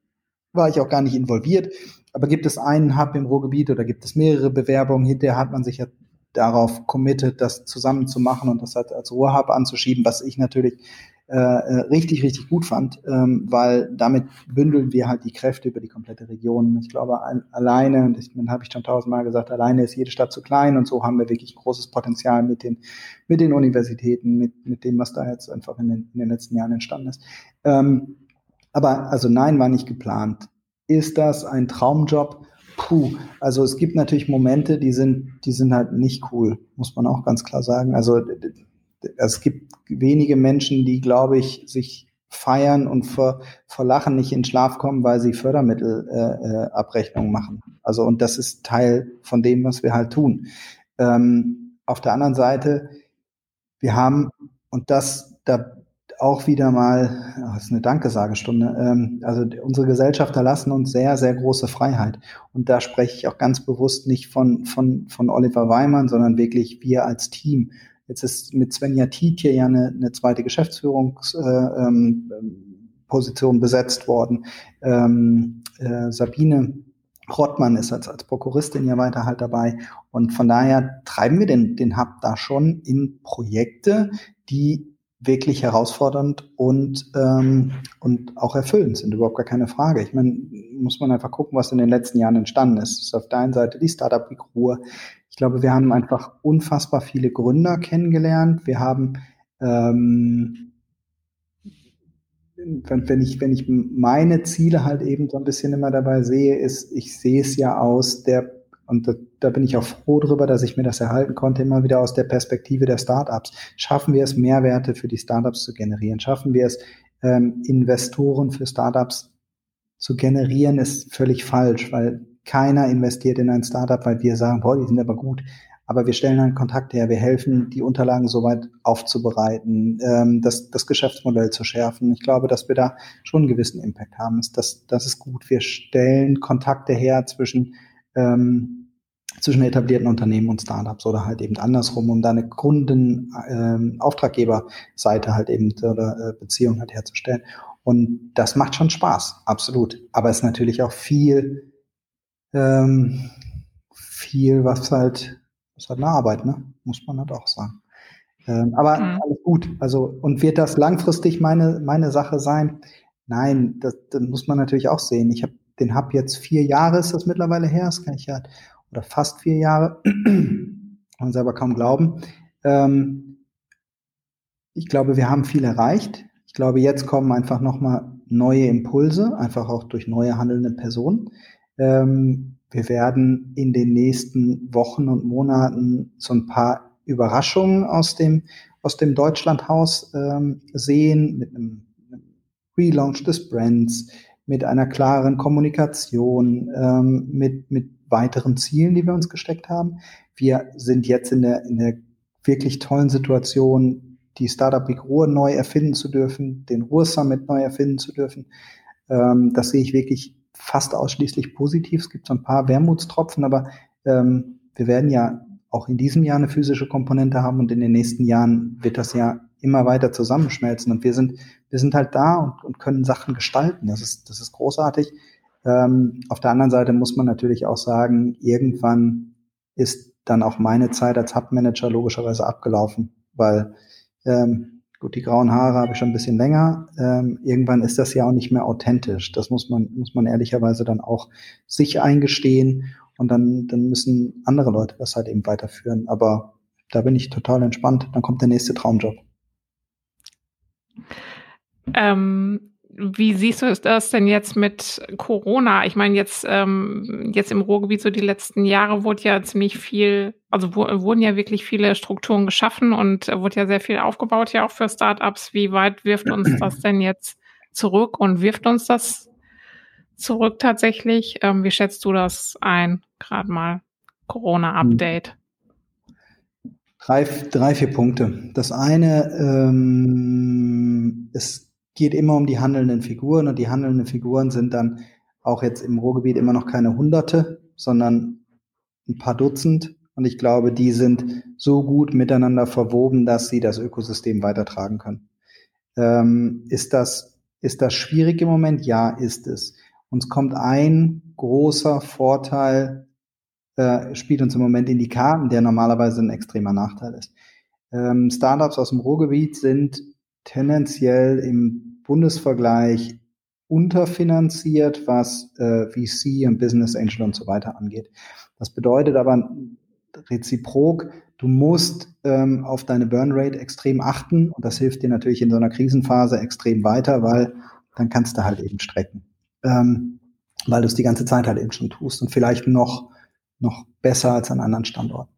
war ich auch gar nicht involviert. Aber gibt es einen Hub im Ruhrgebiet oder gibt es mehrere Bewerbungen? Hinterher hat man sich ja darauf committed, das zusammen zu machen und das halt als Ruhrhub anzuschieben, was ich natürlich äh, äh, richtig, richtig gut fand, ähm, weil damit bündeln wir halt die Kräfte über die komplette Region. Ich glaube, ein, alleine, und ich habe ich schon tausendmal gesagt, alleine ist jede Stadt zu klein und so haben wir wirklich großes Potenzial mit den, mit den Universitäten, mit, mit dem, was da jetzt einfach in den, in den letzten Jahren entstanden ist. Ähm, aber also nein, war nicht geplant. Ist das ein Traumjob? Puh, also es gibt natürlich Momente, die sind, die sind halt nicht cool, muss man auch ganz klar sagen. Also es gibt wenige Menschen, die, glaube ich, sich feiern und vor, vor Lachen nicht in Schlaf kommen, weil sie Fördermittelabrechnungen äh, äh, machen. Also und das ist Teil von dem, was wir halt tun. Ähm, auf der anderen Seite, wir haben, und das, da auch wieder mal, das ist eine Dankesagestunde, ähm, also unsere Gesellschafter lassen uns sehr, sehr große Freiheit. Und da spreche ich auch ganz bewusst nicht von, von, von Oliver Weimann, sondern wirklich wir als Team. Jetzt ist mit Svenja Tietje ja eine, eine zweite Geschäftsführungsposition äh, ähm, besetzt worden. Ähm, äh, Sabine Rottmann ist als, als Prokuristin ja weiter halt dabei. Und von daher treiben wir den, den Hub da schon in Projekte, die wirklich herausfordernd und, ähm, und auch erfüllend sind, überhaupt gar keine Frage. Ich meine, muss man einfach gucken, was in den letzten Jahren entstanden ist. Das ist auf der einen Seite die Startup Week Ruhr. Ich glaube, wir haben einfach unfassbar viele Gründer kennengelernt. Wir haben, ähm, wenn, wenn, ich, wenn ich meine Ziele halt eben so ein bisschen immer dabei sehe, ist, ich sehe es ja aus der und da, da bin ich auch froh drüber, dass ich mir das erhalten konnte, immer wieder aus der Perspektive der Startups. Schaffen wir es, Mehrwerte für die Startups zu generieren? Schaffen wir es, ähm, Investoren für Startups zu generieren, ist völlig falsch, weil keiner investiert in ein Startup, weil wir sagen, boah, die sind aber gut. aber wir stellen einen Kontakt her, wir helfen, die Unterlagen soweit aufzubereiten, ähm, das, das Geschäftsmodell zu schärfen. Ich glaube, dass wir da schon einen gewissen Impact haben. Das, das ist gut. Wir stellen Kontakte her zwischen ähm, zwischen etablierten Unternehmen und Startups oder halt eben andersrum, um da eine Kunden, ähm, Auftraggeberseite halt eben oder äh, Beziehung halt herzustellen. Und das macht schon Spaß, absolut. Aber es ist natürlich auch viel, ähm, viel, was halt, was halt eine Arbeit, ne? Muss man halt auch sagen. Ähm, aber mhm. alles gut. Also, und wird das langfristig meine, meine Sache sein? Nein, das, das muss man natürlich auch sehen. Ich habe den Hub jetzt vier Jahre ist das mittlerweile her, das kann ich ja oder fast vier Jahre, man selber kaum glauben. Ähm, ich glaube, wir haben viel erreicht. Ich glaube, jetzt kommen einfach nochmal neue Impulse, einfach auch durch neue handelnde Personen. Ähm, wir werden in den nächsten Wochen und Monaten so ein paar Überraschungen aus dem, aus dem Deutschlandhaus ähm, sehen, mit einem Relaunch des Brands, mit einer klaren Kommunikation, ähm, mit, mit weiteren Zielen, die wir uns gesteckt haben. Wir sind jetzt in der, in der wirklich tollen Situation, die Startup Big Ruhr neu erfinden zu dürfen, den Ruhr Summit neu erfinden zu dürfen. Ähm, das sehe ich wirklich fast ausschließlich positiv. Es gibt so ein paar Wermutstropfen, aber ähm, wir werden ja auch in diesem Jahr eine physische Komponente haben und in den nächsten Jahren wird das ja immer weiter zusammenschmelzen und wir sind, wir sind halt da und, und können Sachen gestalten. Das ist, das ist großartig. Ähm, auf der anderen Seite muss man natürlich auch sagen, irgendwann ist dann auch meine Zeit als Hub-Manager logischerweise abgelaufen, weil ähm, gut, die grauen Haare habe ich schon ein bisschen länger. Ähm, irgendwann ist das ja auch nicht mehr authentisch. Das muss man, muss man ehrlicherweise dann auch sich eingestehen und dann, dann müssen andere Leute das halt eben weiterführen. Aber da bin ich total entspannt. Dann kommt der nächste Traumjob. Ähm, wie siehst du das denn jetzt mit Corona? Ich meine, jetzt, ähm, jetzt im Ruhrgebiet so die letzten Jahre wurde ja ziemlich viel, also wurden ja wirklich viele Strukturen geschaffen und wurde ja sehr viel aufgebaut, ja auch für Startups. Wie weit wirft uns das denn jetzt zurück und wirft uns das zurück tatsächlich? Ähm, wie schätzt du das ein? Gerade mal Corona-Update. Drei, drei, vier Punkte. Das eine ähm, ist geht immer um die handelnden Figuren und die handelnden Figuren sind dann auch jetzt im Ruhrgebiet immer noch keine Hunderte, sondern ein paar Dutzend. Und ich glaube, die sind so gut miteinander verwoben, dass sie das Ökosystem weitertragen können. Ähm, ist das, ist das schwierig im Moment? Ja, ist es. Uns kommt ein großer Vorteil, äh, spielt uns im Moment in die Karten, der normalerweise ein extremer Nachteil ist. Ähm, Startups aus dem Ruhrgebiet sind tendenziell im Bundesvergleich unterfinanziert, was äh, VC und Business Angel und so weiter angeht. Das bedeutet aber reziprok, du musst ähm, auf deine Burn Rate extrem achten und das hilft dir natürlich in so einer Krisenphase extrem weiter, weil dann kannst du halt eben strecken, ähm, weil du es die ganze Zeit halt eben schon tust und vielleicht noch noch besser als an anderen Standorten.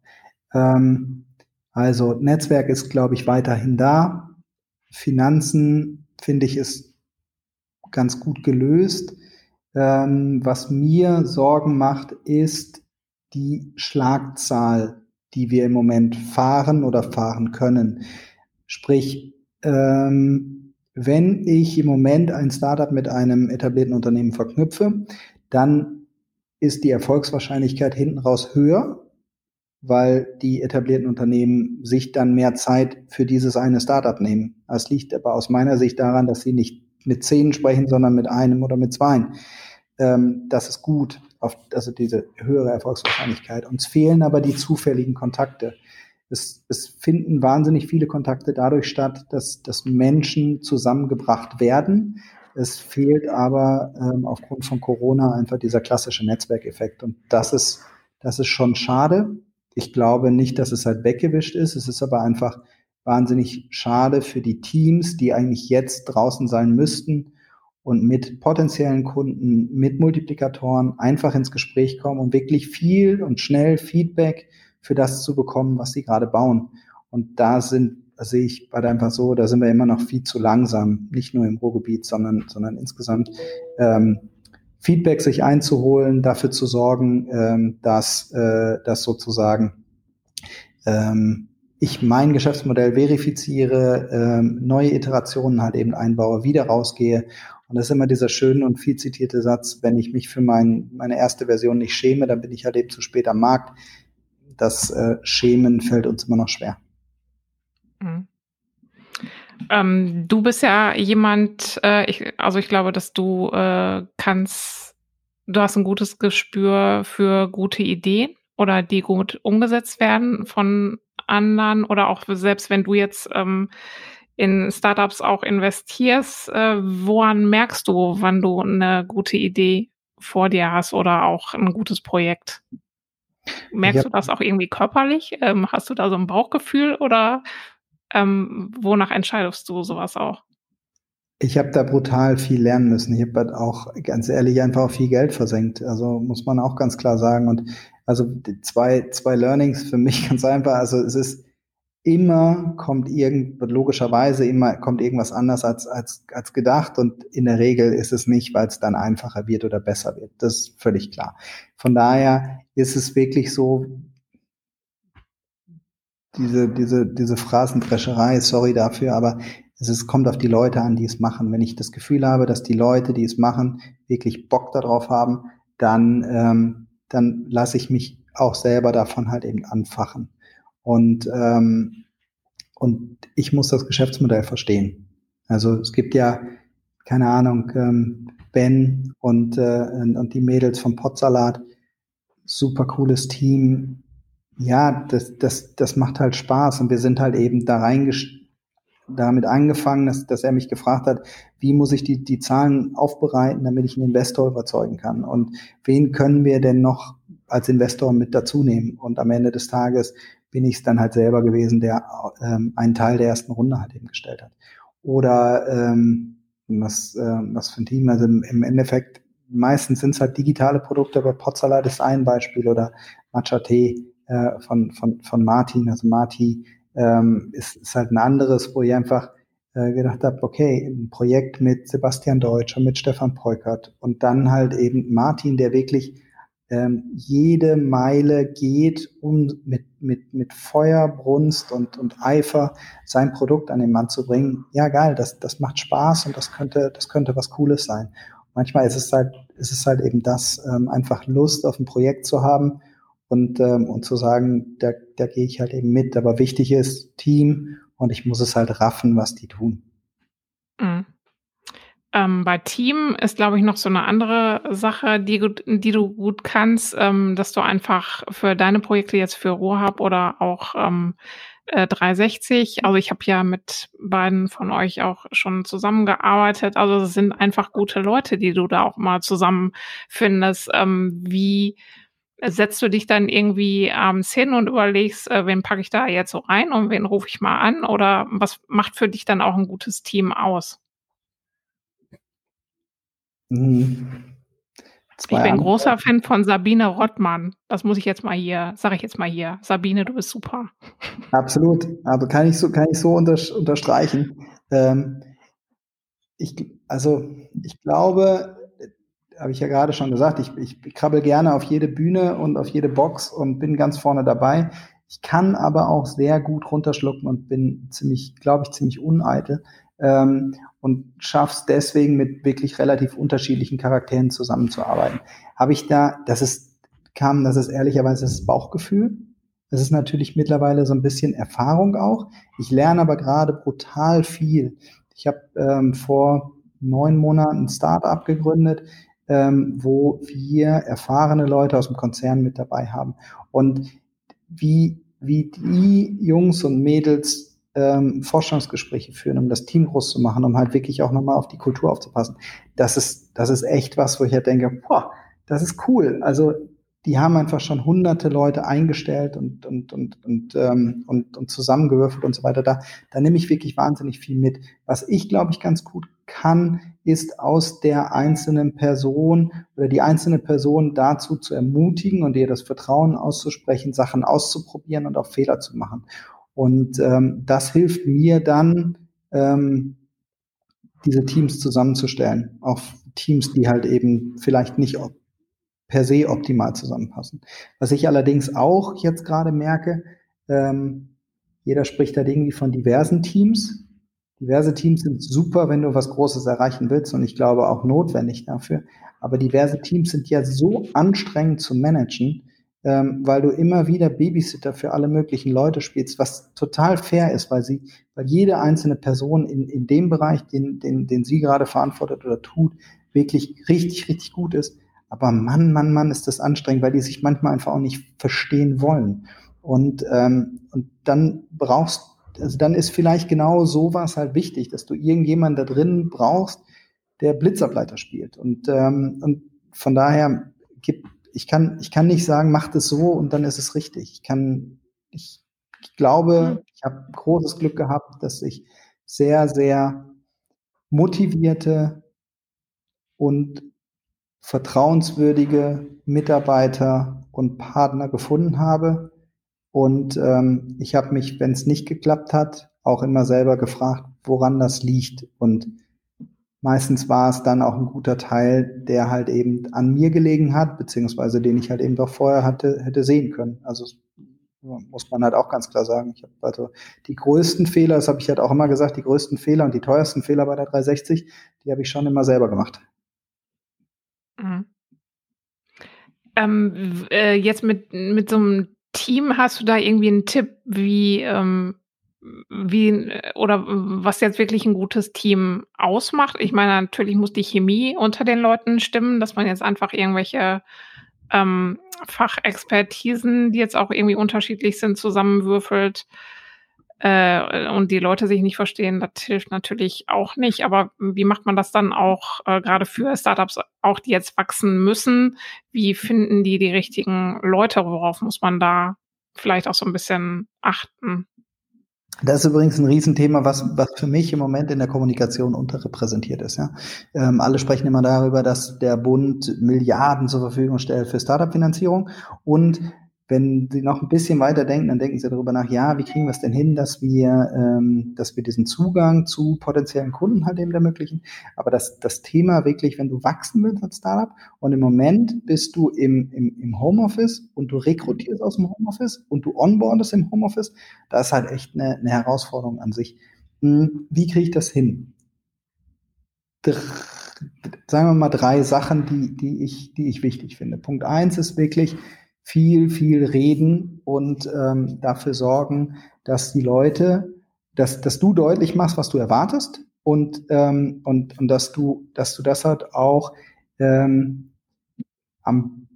Ähm, also Netzwerk ist, glaube ich, weiterhin da. Finanzen, finde ich, ist ganz gut gelöst. Ähm, was mir Sorgen macht, ist die Schlagzahl, die wir im Moment fahren oder fahren können. Sprich, ähm, wenn ich im Moment ein Startup mit einem etablierten Unternehmen verknüpfe, dann ist die Erfolgswahrscheinlichkeit hinten raus höher, weil die etablierten Unternehmen sich dann mehr Zeit für dieses eine Startup nehmen. Das liegt aber aus meiner Sicht daran, dass sie nicht mit zehn sprechen, sondern mit einem oder mit zweien. Ähm, das ist gut, auf, also diese höhere Erfolgswahrscheinlichkeit. Uns fehlen aber die zufälligen Kontakte. Es, es finden wahnsinnig viele Kontakte dadurch statt, dass, dass Menschen zusammengebracht werden. Es fehlt aber ähm, aufgrund von Corona einfach dieser klassische Netzwerkeffekt. Und das ist, das ist schon schade. Ich glaube nicht, dass es halt weggewischt ist. Es ist aber einfach wahnsinnig schade für die Teams, die eigentlich jetzt draußen sein müssten und mit potenziellen Kunden, mit Multiplikatoren einfach ins Gespräch kommen, um wirklich viel und schnell Feedback für das zu bekommen, was sie gerade bauen. Und da sind, da sehe ich bei einfach so, da sind wir immer noch viel zu langsam, nicht nur im Ruhrgebiet, sondern, sondern insgesamt. Ähm, Feedback sich einzuholen, dafür zu sorgen, ähm, dass, äh, dass sozusagen ähm, ich mein Geschäftsmodell verifiziere, ähm, neue Iterationen halt eben einbaue, wieder rausgehe. Und das ist immer dieser schöne und viel zitierte Satz, wenn ich mich für mein, meine erste Version nicht schäme, dann bin ich halt eben zu spät am Markt. Das äh, Schämen fällt uns immer noch schwer. Ähm, du bist ja jemand, äh, ich, also ich glaube, dass du äh, kannst, du hast ein gutes Gespür für gute Ideen oder die gut umgesetzt werden von anderen oder auch selbst wenn du jetzt ähm, in Startups auch investierst, äh, woran merkst du, wann du eine gute Idee vor dir hast oder auch ein gutes Projekt? Merkst du das auch irgendwie körperlich? Ähm, hast du da so ein Bauchgefühl oder ähm, wonach entscheidest du sowas auch? Ich habe da brutal viel lernen müssen. Ich habe halt auch ganz ehrlich einfach auch viel Geld versenkt. Also muss man auch ganz klar sagen. Und also zwei, zwei Learnings für mich ganz einfach. Also es ist immer kommt irgend, logischerweise immer kommt irgendwas anders als, als, als gedacht und in der Regel ist es nicht, weil es dann einfacher wird oder besser wird. Das ist völlig klar. Von daher ist es wirklich so, diese, diese, diese Phrasendrescherei, sorry dafür, aber es ist, kommt auf die Leute an, die es machen. Wenn ich das Gefühl habe, dass die Leute, die es machen, wirklich Bock darauf haben, dann, ähm, dann lasse ich mich auch selber davon halt eben anfachen. Und, ähm, und ich muss das Geschäftsmodell verstehen. Also es gibt ja, keine Ahnung, ähm, Ben und, äh, und die Mädels vom Potsalat, super cooles Team, ja, das, das, das macht halt Spaß. Und wir sind halt eben da reingest damit angefangen, dass, dass er mich gefragt hat, wie muss ich die, die Zahlen aufbereiten, damit ich einen Investor überzeugen kann? Und wen können wir denn noch als Investor mit dazu nehmen? Und am Ende des Tages bin ich es dann halt selber gewesen, der ähm, einen Teil der ersten Runde halt eben gestellt hat. Oder ähm, was, äh, was für ein Team, also im, im Endeffekt meistens sind es halt digitale Produkte, aber Potsalat ist ein Beispiel oder Matcha Tee äh, von, von, von Martin. Also Martin ähm, ist, ist halt ein anderes, wo ich einfach äh, gedacht habe, okay, ein Projekt mit Sebastian Deutscher, mit Stefan Peukert und dann halt eben Martin, der wirklich ähm, jede Meile geht, um mit, mit, mit Feuer, Brunst und, und Eifer sein Produkt an den Mann zu bringen. Ja, geil, das, das macht Spaß und das könnte, das könnte was Cooles sein. Manchmal ist es halt, ist es halt eben das, ähm, einfach Lust auf ein Projekt zu haben und, ähm, und zu sagen, da, da gehe ich halt eben mit. Aber wichtig ist Team und ich muss es halt raffen, was die tun. Mhm. Ähm, bei Team ist, glaube ich, noch so eine andere Sache, die, die du gut kannst, ähm, dass du einfach für deine Projekte jetzt für Rohab oder auch ähm, äh, 360, also ich habe ja mit beiden von euch auch schon zusammengearbeitet, also es sind einfach gute Leute, die du da auch mal zusammenfindest. Ähm, wie setzt du dich dann irgendwie abends hin und überlegst, äh, wen packe ich da jetzt so rein und wen rufe ich mal an? Oder was macht für dich dann auch ein gutes Team aus? Mhm. ich bin großer Fan von Sabine Rottmann. Das muss ich jetzt mal hier, sage ich jetzt mal hier. Sabine, du bist super. Absolut. Aber kann ich so, kann ich so unter, unterstreichen. Ähm, ich, also ich glaube, habe ich ja gerade schon gesagt, ich, ich krabbel gerne auf jede Bühne und auf jede Box und bin ganz vorne dabei. Ich kann aber auch sehr gut runterschlucken und bin ziemlich, glaube ich, ziemlich uneitel ähm, und schaff's deswegen mit wirklich relativ unterschiedlichen Charakteren zusammenzuarbeiten. Habe ich da, das ist, kam, das ist ehrlicherweise das Bauchgefühl. Das ist natürlich mittlerweile so ein bisschen Erfahrung auch. Ich lerne aber gerade brutal viel. Ich habe ähm, vor neun Monaten ein Startup gegründet, ähm, wo wir erfahrene Leute aus dem Konzern mit dabei haben. Und wie, wie die Jungs und Mädels ähm, Forschungsgespräche führen, um das Team groß zu machen, um halt wirklich auch nochmal auf die Kultur aufzupassen, das ist, das ist echt was, wo ich halt denke, boah, das ist cool. Also die haben einfach schon hunderte Leute eingestellt und, und, und, und, ähm, und, und zusammengewürfelt und so weiter. Da, da nehme ich wirklich wahnsinnig viel mit. Was ich, glaube ich, ganz gut kann, ist aus der einzelnen Person oder die einzelne Person dazu zu ermutigen und ihr das Vertrauen auszusprechen, Sachen auszuprobieren und auch Fehler zu machen. Und ähm, das hilft mir dann, ähm, diese Teams zusammenzustellen. Auch Teams, die halt eben vielleicht nicht per se optimal zusammenpassen. Was ich allerdings auch jetzt gerade merke, Ähm, jeder spricht halt irgendwie von diversen Teams. Diverse Teams sind super, wenn du was Großes erreichen willst und ich glaube auch notwendig dafür. Aber diverse Teams sind ja so anstrengend zu managen, ähm, weil du immer wieder Babysitter für alle möglichen Leute spielst, was total fair ist, weil sie, weil jede einzelne Person in, in dem Bereich, den, den, den sie gerade verantwortet oder tut, wirklich richtig, richtig gut ist. Aber Mann, Mann, Mann, ist das anstrengend, weil die sich manchmal einfach auch nicht verstehen wollen. Und, ähm, und dann brauchst, also dann ist vielleicht genau sowas halt wichtig, dass du irgendjemanden da drin brauchst, der Blitzableiter spielt. Und, ähm, und von daher gibt ich kann, ich kann nicht sagen, macht es so und dann ist es richtig. Ich kann, ich, ich glaube, ich habe großes Glück gehabt, dass ich sehr, sehr motivierte und vertrauenswürdige Mitarbeiter und Partner gefunden habe. Und ähm, ich habe mich, wenn es nicht geklappt hat, auch immer selber gefragt, woran das liegt. Und Meistens war es dann auch ein guter Teil, der halt eben an mir gelegen hat, beziehungsweise den ich halt eben doch vorher hatte, hätte sehen können. Also muss man halt auch ganz klar sagen. Ich habe also die größten Fehler, das habe ich halt auch immer gesagt, die größten Fehler und die teuersten Fehler bei der 360, die habe ich schon immer selber gemacht. Mhm. Ähm, äh, jetzt mit, mit so einem Team hast du da irgendwie einen Tipp, wie ähm, wie oder was jetzt wirklich ein gutes Team ausmacht. Ich meine, natürlich muss die Chemie unter den Leuten stimmen, dass man jetzt einfach irgendwelche ähm, Fachexpertisen, die jetzt auch irgendwie unterschiedlich sind, zusammenwürfelt äh, und die Leute sich nicht verstehen, das hilft natürlich auch nicht. Aber wie macht man das dann auch äh, gerade für Startups, auch die jetzt wachsen müssen? Wie finden die die richtigen Leute? Worauf muss man da vielleicht auch so ein bisschen achten? Das ist übrigens ein Riesenthema, was, was für mich im Moment in der Kommunikation unterrepräsentiert ist. Ja. Ähm, alle sprechen immer darüber, dass der Bund Milliarden zur Verfügung stellt für Startup-Finanzierung und wenn Sie noch ein bisschen weiter denken, dann denken Sie darüber nach, ja, wie kriegen wir es denn hin, dass wir, ähm, dass wir diesen Zugang zu potenziellen Kunden halt eben ermöglichen. Aber das, das Thema wirklich, wenn du wachsen willst als Startup und im Moment bist du im, im, im Homeoffice und du rekrutierst aus dem Homeoffice und du onboardest im Homeoffice, da ist halt echt eine, eine Herausforderung an sich. Hm, wie kriege ich das hin? Sagen wir mal drei Sachen, die, die, ich, die ich wichtig finde. Punkt eins ist wirklich, viel, viel reden und ähm, dafür sorgen, dass die Leute, dass, dass du deutlich machst, was du erwartest und, ähm, und, und dass du, dass du das halt auch ähm, am,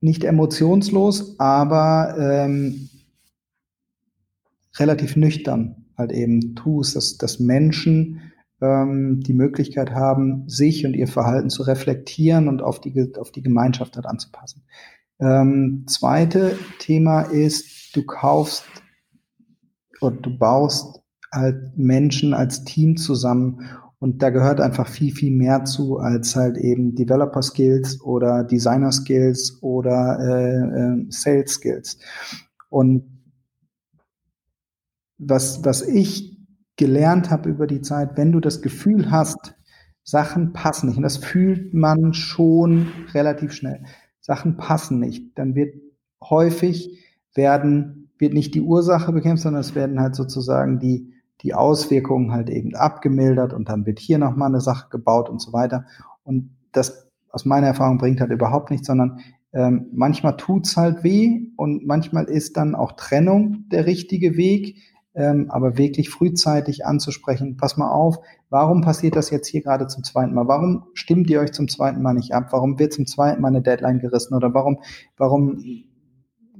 nicht emotionslos, aber ähm, relativ nüchtern halt eben tust, dass, dass Menschen ähm, die Möglichkeit haben, sich und ihr Verhalten zu reflektieren und auf die, auf die Gemeinschaft halt anzupassen. Ähm, zweite Thema ist, du kaufst und du baust halt Menschen als Team zusammen und da gehört einfach viel, viel mehr zu als halt eben Developer Skills oder Designer Skills oder äh, äh, Sales Skills. Und was, was ich gelernt habe über die Zeit, wenn du das Gefühl hast, Sachen passen nicht, und das fühlt man schon relativ schnell. Sachen passen nicht. Dann wird häufig werden, wird nicht die Ursache bekämpft, sondern es werden halt sozusagen die, die Auswirkungen halt eben abgemildert und dann wird hier nochmal eine Sache gebaut und so weiter. Und das aus meiner Erfahrung bringt halt überhaupt nichts, sondern ähm, manchmal tut's halt weh und manchmal ist dann auch Trennung der richtige Weg ähm, aber wirklich frühzeitig anzusprechen, pass mal auf, warum passiert das jetzt hier gerade zum zweiten Mal? Warum stimmt ihr euch zum zweiten Mal nicht ab? Warum wird zum zweiten Mal eine Deadline gerissen? Oder warum, warum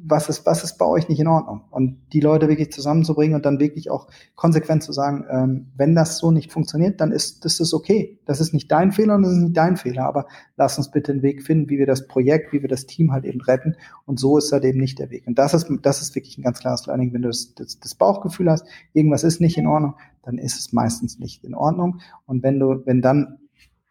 was ist, was ist bei euch nicht in Ordnung? Und die Leute wirklich zusammenzubringen und dann wirklich auch konsequent zu sagen, ähm, wenn das so nicht funktioniert, dann ist das ist okay. Das ist nicht dein Fehler und das ist nicht dein Fehler, aber lass uns bitte einen Weg finden, wie wir das Projekt, wie wir das Team halt eben retten. Und so ist halt eben nicht der Weg. Und das ist, das ist wirklich ein ganz klares Learning. Wenn du das, das, das Bauchgefühl hast, irgendwas ist nicht in Ordnung, dann ist es meistens nicht in Ordnung. Und wenn du, wenn dann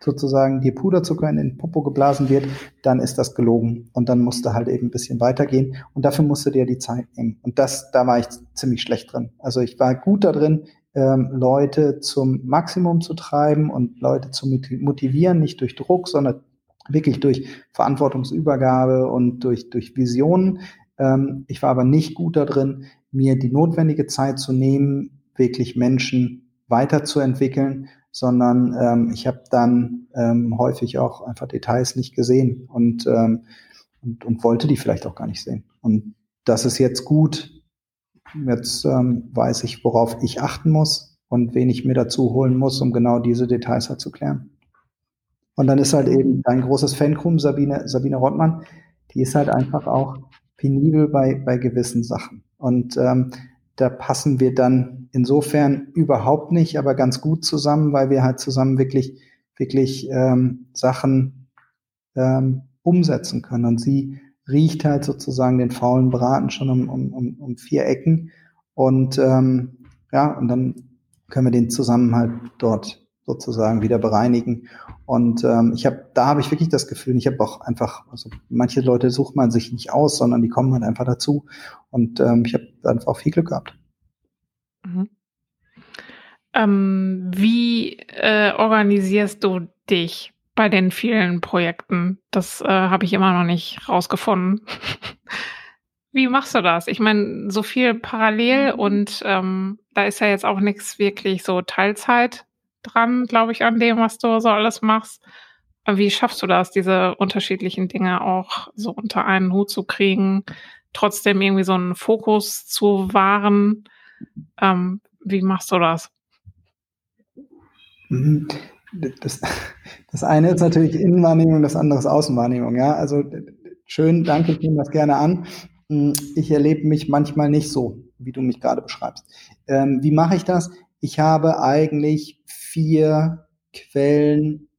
sozusagen dir Puderzucker in den Popo geblasen wird, dann ist das gelogen. Und dann musst du halt eben ein bisschen weitergehen. Und dafür musst du dir die Zeit nehmen. Und das, da war ich ziemlich schlecht drin. Also ich war gut da drin, ähm, Leute zum Maximum zu treiben und Leute zu motivieren, nicht durch Druck, sondern wirklich durch Verantwortungsübergabe und durch, durch Visionen. Ähm, ich war aber nicht gut da drin, mir die notwendige Zeit zu nehmen, wirklich Menschen weiterzuentwickeln, sondern ähm, ich habe dann ähm, häufig auch einfach Details nicht gesehen und, ähm, und, und wollte die vielleicht auch gar nicht sehen. Und das ist jetzt gut. Jetzt ähm, weiß ich, worauf ich achten muss und wen ich mir dazu holen muss, um genau diese Details halt zu klären. Und dann ist halt eben dein großes Fancrew, Sabine, Sabine Rottmann, die ist halt einfach auch penibel bei, bei gewissen Sachen. Und ähm, da passen wir dann insofern überhaupt nicht, aber ganz gut zusammen, weil wir halt zusammen wirklich, wirklich ähm, Sachen ähm, umsetzen können. Und sie riecht halt sozusagen den faulen Braten schon um, um, um, um vier Ecken. Und ähm, ja, und dann können wir den Zusammenhalt dort sozusagen wieder bereinigen. Und ähm, ich habe, da habe ich wirklich das Gefühl, ich habe auch einfach, also manche Leute sucht man sich nicht aus, sondern die kommen halt einfach dazu. Und ähm, ich habe einfach viel Glück gehabt. Mhm. Ähm, wie äh, organisierst du dich bei den vielen Projekten? Das äh, habe ich immer noch nicht rausgefunden. wie machst du das? Ich meine, so viel parallel und ähm, da ist ja jetzt auch nichts wirklich so Teilzeit dran, glaube ich, an dem, was du so alles machst. Wie schaffst du das, diese unterschiedlichen Dinge auch so unter einen Hut zu kriegen, trotzdem irgendwie so einen Fokus zu wahren? Ähm, wie machst du das? Mhm. Das, das eine ist natürlich Innenwahrnehmung, das andere ist Außenwahrnehmung. Ja, also schön, danke, ich nehme das gerne an. Ich erlebe mich manchmal nicht so, wie du mich gerade beschreibst. Ähm, wie mache ich das? Ich habe eigentlich vier Quellen,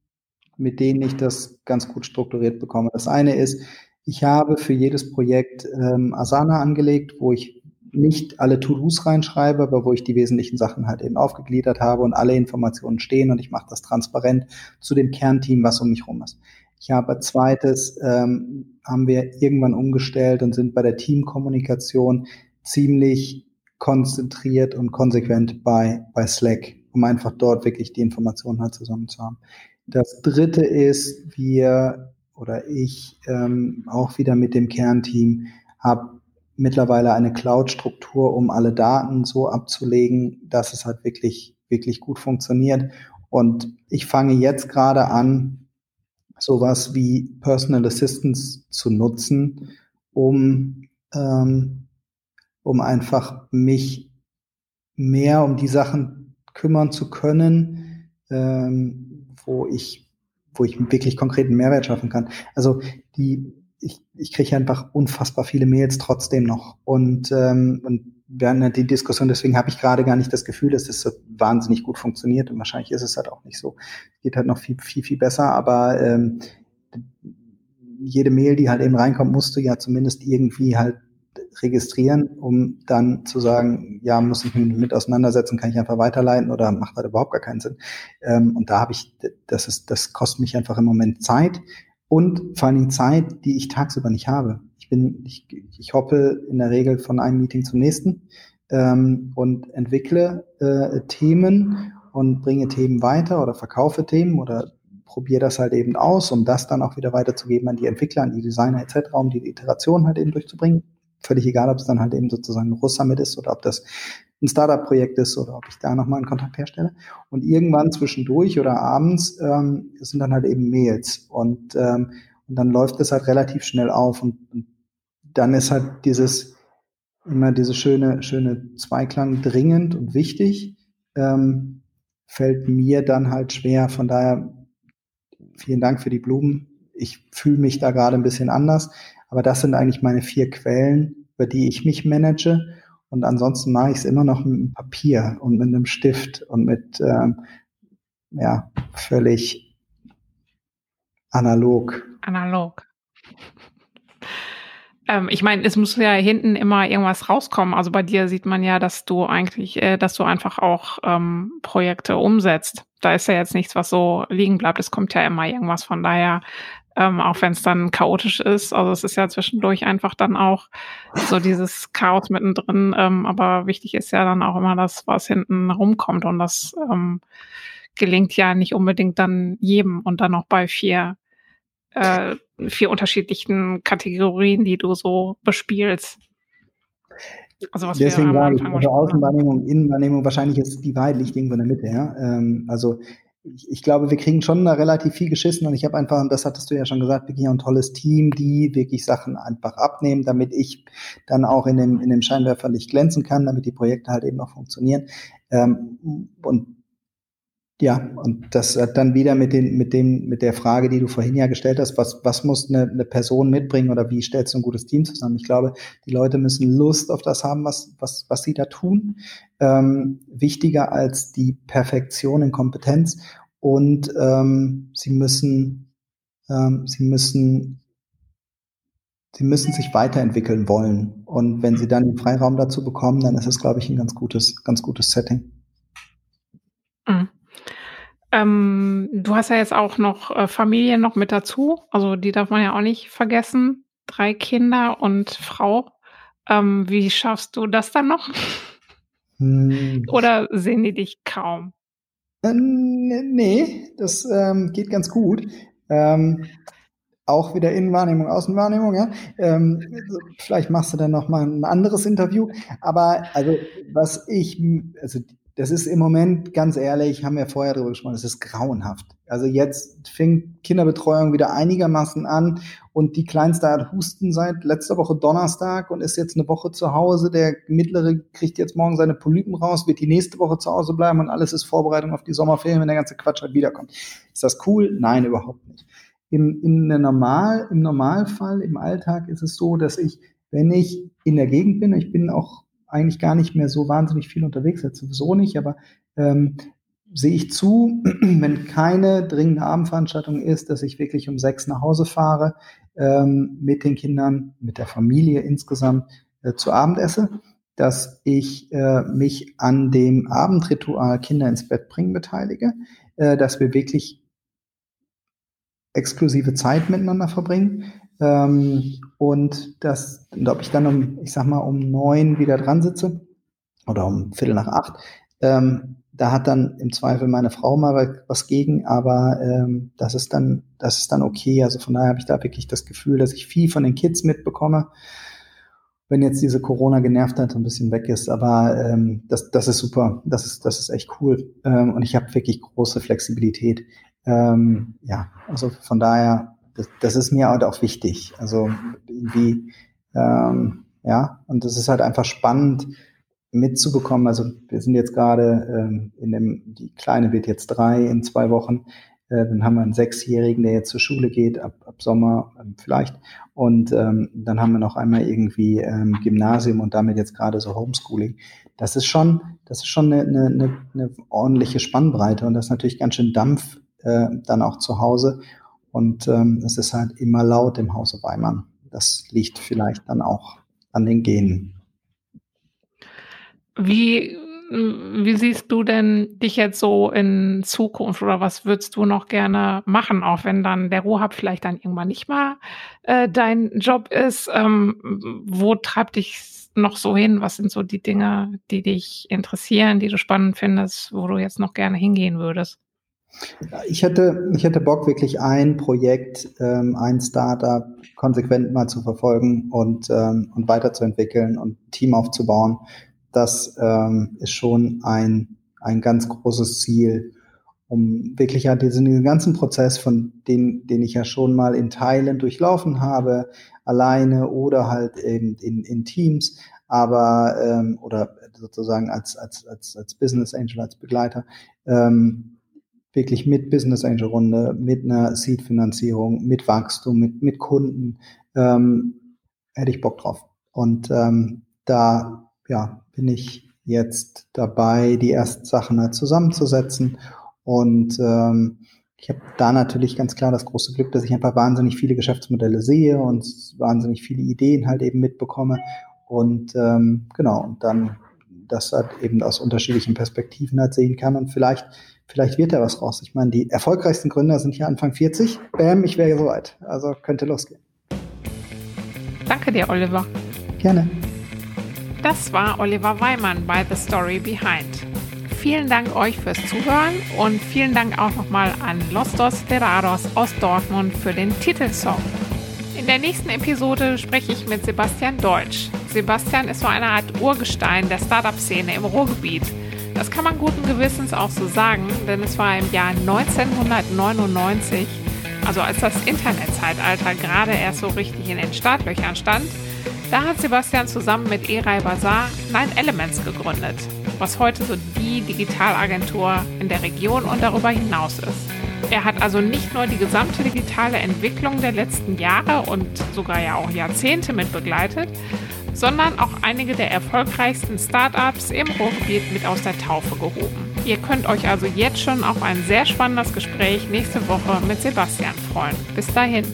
mit denen ich das ganz gut strukturiert bekomme. Das eine ist, ich habe für jedes Projekt ähm, Asana angelegt, wo ich nicht alle To-Dos reinschreibe, aber wo ich die wesentlichen Sachen halt eben aufgegliedert habe und alle Informationen stehen und ich mache das transparent zu dem Kernteam, was um mich rum ist. Ich habe zweites, ähm, haben wir irgendwann umgestellt und sind bei der Teamkommunikation ziemlich konzentriert und konsequent bei, bei Slack um einfach dort wirklich die Informationen halt zusammen zu haben. Das dritte ist, wir oder ich ähm, auch wieder mit dem Kernteam habe mittlerweile eine Cloud-Struktur, um alle Daten so abzulegen, dass es halt wirklich, wirklich gut funktioniert. Und ich fange jetzt gerade an, sowas wie Personal Assistance zu nutzen, um, ähm, um einfach mich mehr um die Sachen kümmern zu können, ähm, wo ich, wo ich wirklich konkreten Mehrwert schaffen kann. Also die, ich, ich kriege einfach unfassbar viele Mails trotzdem noch. Und, ähm, und wir hatten die Diskussion, deswegen habe ich gerade gar nicht das Gefühl, dass es so wahnsinnig gut funktioniert. Und wahrscheinlich ist es halt auch nicht so. Geht halt noch viel, viel, viel besser, aber ähm, jede Mail, die halt eben reinkommt, musst du ja zumindest irgendwie halt registrieren, um dann zu sagen, ja, muss ich mich mit auseinandersetzen, kann ich einfach weiterleiten oder macht das überhaupt gar keinen Sinn. Ähm, und da habe ich, das ist, das kostet mich einfach im Moment Zeit und vor allen Dingen Zeit, die ich tagsüber nicht habe. Ich bin, ich, ich hoppe in der Regel von einem Meeting zum nächsten ähm, und entwickle äh, Themen und bringe Themen weiter oder verkaufe Themen oder probiere das halt eben aus, um das dann auch wieder weiterzugeben an die Entwickler, an die Designer etc., um die Iteration halt eben durchzubringen völlig egal, ob es dann halt eben sozusagen ein Russ-Summit ist oder ob das ein Startup-Projekt ist oder ob ich da nochmal einen Kontakt herstelle. Und irgendwann zwischendurch oder abends ähm, sind dann halt eben Mails und, ähm, und dann läuft es halt relativ schnell auf und, und dann ist halt dieses immer diese schöne schöne Zweiklang dringend und wichtig ähm, fällt mir dann halt schwer. Von daher vielen Dank für die Blumen. Ich fühle mich da gerade ein bisschen anders. Aber das sind eigentlich meine vier Quellen, über die ich mich manage. Und ansonsten mache ich es immer noch mit Papier und mit einem Stift und mit ähm, ja völlig analog. Analog. Ähm, ich meine, es muss ja hinten immer irgendwas rauskommen. Also bei dir sieht man ja, dass du eigentlich, äh, dass du einfach auch ähm, Projekte umsetzt. Da ist ja jetzt nichts, was so liegen bleibt. Es kommt ja immer irgendwas. Von daher ähm, auch wenn es dann chaotisch ist. Also es ist ja zwischendurch einfach dann auch so dieses Chaos mittendrin. Ähm, aber wichtig ist ja dann auch immer das, was hinten rumkommt. Und das ähm, gelingt ja nicht unbedingt dann jedem und dann noch bei vier, äh, vier unterschiedlichen Kategorien, die du so bespielst. Also was Deswegen wir am Anfang also Außenwahrnehmung, Innenwahrnehmung, wahrscheinlich ist die Wahrheit liegt irgendwo in der Mitte. Ja? Ähm, also ich, glaube, wir kriegen schon relativ viel geschissen und ich habe einfach, und das hattest du ja schon gesagt, wirklich ein tolles Team, die wirklich Sachen einfach abnehmen, damit ich dann auch in dem, in dem Scheinwerferlicht glänzen kann, damit die Projekte halt eben noch funktionieren. Ähm, und ja, und das hat dann wieder mit den, mit dem, mit der Frage, die du vorhin ja gestellt hast, was, was muss eine, eine Person mitbringen oder wie stellst du ein gutes Team zusammen? Ich glaube, die Leute müssen Lust auf das haben, was, was, was sie da tun. Ähm, wichtiger als die Perfektion in Kompetenz. Und ähm, sie müssen, ähm, sie müssen, sie müssen sich weiterentwickeln wollen. Und wenn sie dann den Freiraum dazu bekommen, dann ist es, glaube ich, ein ganz gutes, ganz gutes Setting. Ähm, du hast ja jetzt auch noch äh, Familie noch mit dazu. Also die darf man ja auch nicht vergessen. Drei Kinder und Frau. Ähm, wie schaffst du das dann noch? Hm. Oder sehen die dich kaum? Äh, nee, das ähm, geht ganz gut. Ähm, auch wieder Innenwahrnehmung, Außenwahrnehmung, ja. Ähm, vielleicht machst du dann noch mal ein anderes Interview. Aber also was ich, also das ist im Moment, ganz ehrlich, haben wir vorher darüber gesprochen, das ist grauenhaft. Also jetzt fängt Kinderbetreuung wieder einigermaßen an und die Kleinste hat Husten seit letzter Woche Donnerstag und ist jetzt eine Woche zu Hause. Der Mittlere kriegt jetzt morgen seine Polypen raus, wird die nächste Woche zu Hause bleiben und alles ist Vorbereitung auf die Sommerferien, wenn der ganze Quatsch halt wiederkommt. Ist das cool? Nein, überhaupt nicht. Im, in der Normal, Im Normalfall, im Alltag ist es so, dass ich, wenn ich in der Gegend bin, ich bin auch eigentlich gar nicht mehr so wahnsinnig viel unterwegs, jetzt sowieso nicht, aber ähm, sehe ich zu, wenn keine dringende Abendveranstaltung ist, dass ich wirklich um sechs nach Hause fahre, ähm, mit den Kindern, mit der Familie insgesamt äh, zu Abend esse, dass ich äh, mich an dem Abendritual Kinder ins Bett bringen beteilige, äh, dass wir wirklich exklusive Zeit miteinander verbringen, ähm, und das, und ob ich dann um, ich sag mal, um neun wieder dran sitze oder um Viertel nach acht, ähm, da hat dann im Zweifel meine Frau mal was gegen, aber ähm, das ist dann, das ist dann okay. Also von daher habe ich da wirklich das Gefühl, dass ich viel von den Kids mitbekomme. Wenn jetzt diese Corona genervt hat, ein bisschen weg ist, aber ähm, das, das ist super, das ist, das ist echt cool. Ähm, und ich habe wirklich große Flexibilität. Ähm, ja, also von daher das, das ist mir halt auch wichtig. Also irgendwie, ähm, ja, und das ist halt einfach spannend mitzubekommen. Also wir sind jetzt gerade ähm, in dem, die Kleine wird jetzt drei in zwei Wochen. Äh, dann haben wir einen Sechsjährigen, der jetzt zur Schule geht, ab, ab Sommer ähm, vielleicht. Und ähm, dann haben wir noch einmal irgendwie ähm, Gymnasium und damit jetzt gerade so Homeschooling. Das ist schon, das ist schon eine, eine, eine ordentliche Spannbreite und das ist natürlich ganz schön Dampf äh, dann auch zu Hause. Und ähm, es ist halt immer laut im Hause Weimann. Das liegt vielleicht dann auch an den Genen. Wie, wie siehst du denn dich jetzt so in Zukunft oder was würdest du noch gerne machen, auch wenn dann der Rohab vielleicht dann irgendwann nicht mal äh, dein Job ist? Ähm, wo treibt dich noch so hin? Was sind so die Dinge, die dich interessieren, die du spannend findest, wo du jetzt noch gerne hingehen würdest? Ich hätte, ich hätte Bock, wirklich ein Projekt, ähm, ein Startup konsequent mal zu verfolgen und, ähm, und weiterzuentwickeln und ein Team aufzubauen. Das ähm, ist schon ein, ein ganz großes Ziel, um wirklich ja diesen, diesen ganzen Prozess, von den, den ich ja schon mal in Teilen durchlaufen habe, alleine oder halt eben in, in Teams, aber ähm, oder sozusagen als, als, als, als Business Angel, als Begleiter, ähm, wirklich mit Business Angel Runde, mit einer Seed-Finanzierung, mit Wachstum, mit, mit Kunden, ähm, hätte ich Bock drauf. Und ähm, da ja, bin ich jetzt dabei, die ersten Sachen halt zusammenzusetzen. Und ähm, ich habe da natürlich ganz klar das große Glück, dass ich einfach wahnsinnig viele Geschäftsmodelle sehe und wahnsinnig viele Ideen halt eben mitbekomme. Und ähm, genau, und dann das halt eben aus unterschiedlichen Perspektiven halt sehen kann und vielleicht Vielleicht wird da was raus. Ich meine, die erfolgreichsten Gründer sind hier Anfang 40. Bam, ich wäre soweit. Also könnte losgehen. Danke dir, Oliver. Gerne. Das war Oliver Weimann bei The Story Behind. Vielen Dank euch fürs Zuhören und vielen Dank auch nochmal an Los Dos Terraros aus Dortmund für den Titelsong. In der nächsten Episode spreche ich mit Sebastian Deutsch. Sebastian ist so eine Art Urgestein der Startup-Szene im Ruhrgebiet. Das kann man guten Gewissens auch so sagen, denn es war im Jahr 1999, also als das Internetzeitalter gerade erst so richtig in den Startlöchern stand, da hat Sebastian zusammen mit Eray Bazaar Nine Elements gegründet, was heute so die Digitalagentur in der Region und darüber hinaus ist. Er hat also nicht nur die gesamte digitale Entwicklung der letzten Jahre und sogar ja auch Jahrzehnte mit begleitet, sondern auch einige der erfolgreichsten Startups im Ruhrgebiet mit aus der Taufe gehoben. Ihr könnt euch also jetzt schon auf ein sehr spannendes Gespräch nächste Woche mit Sebastian freuen. Bis dahin.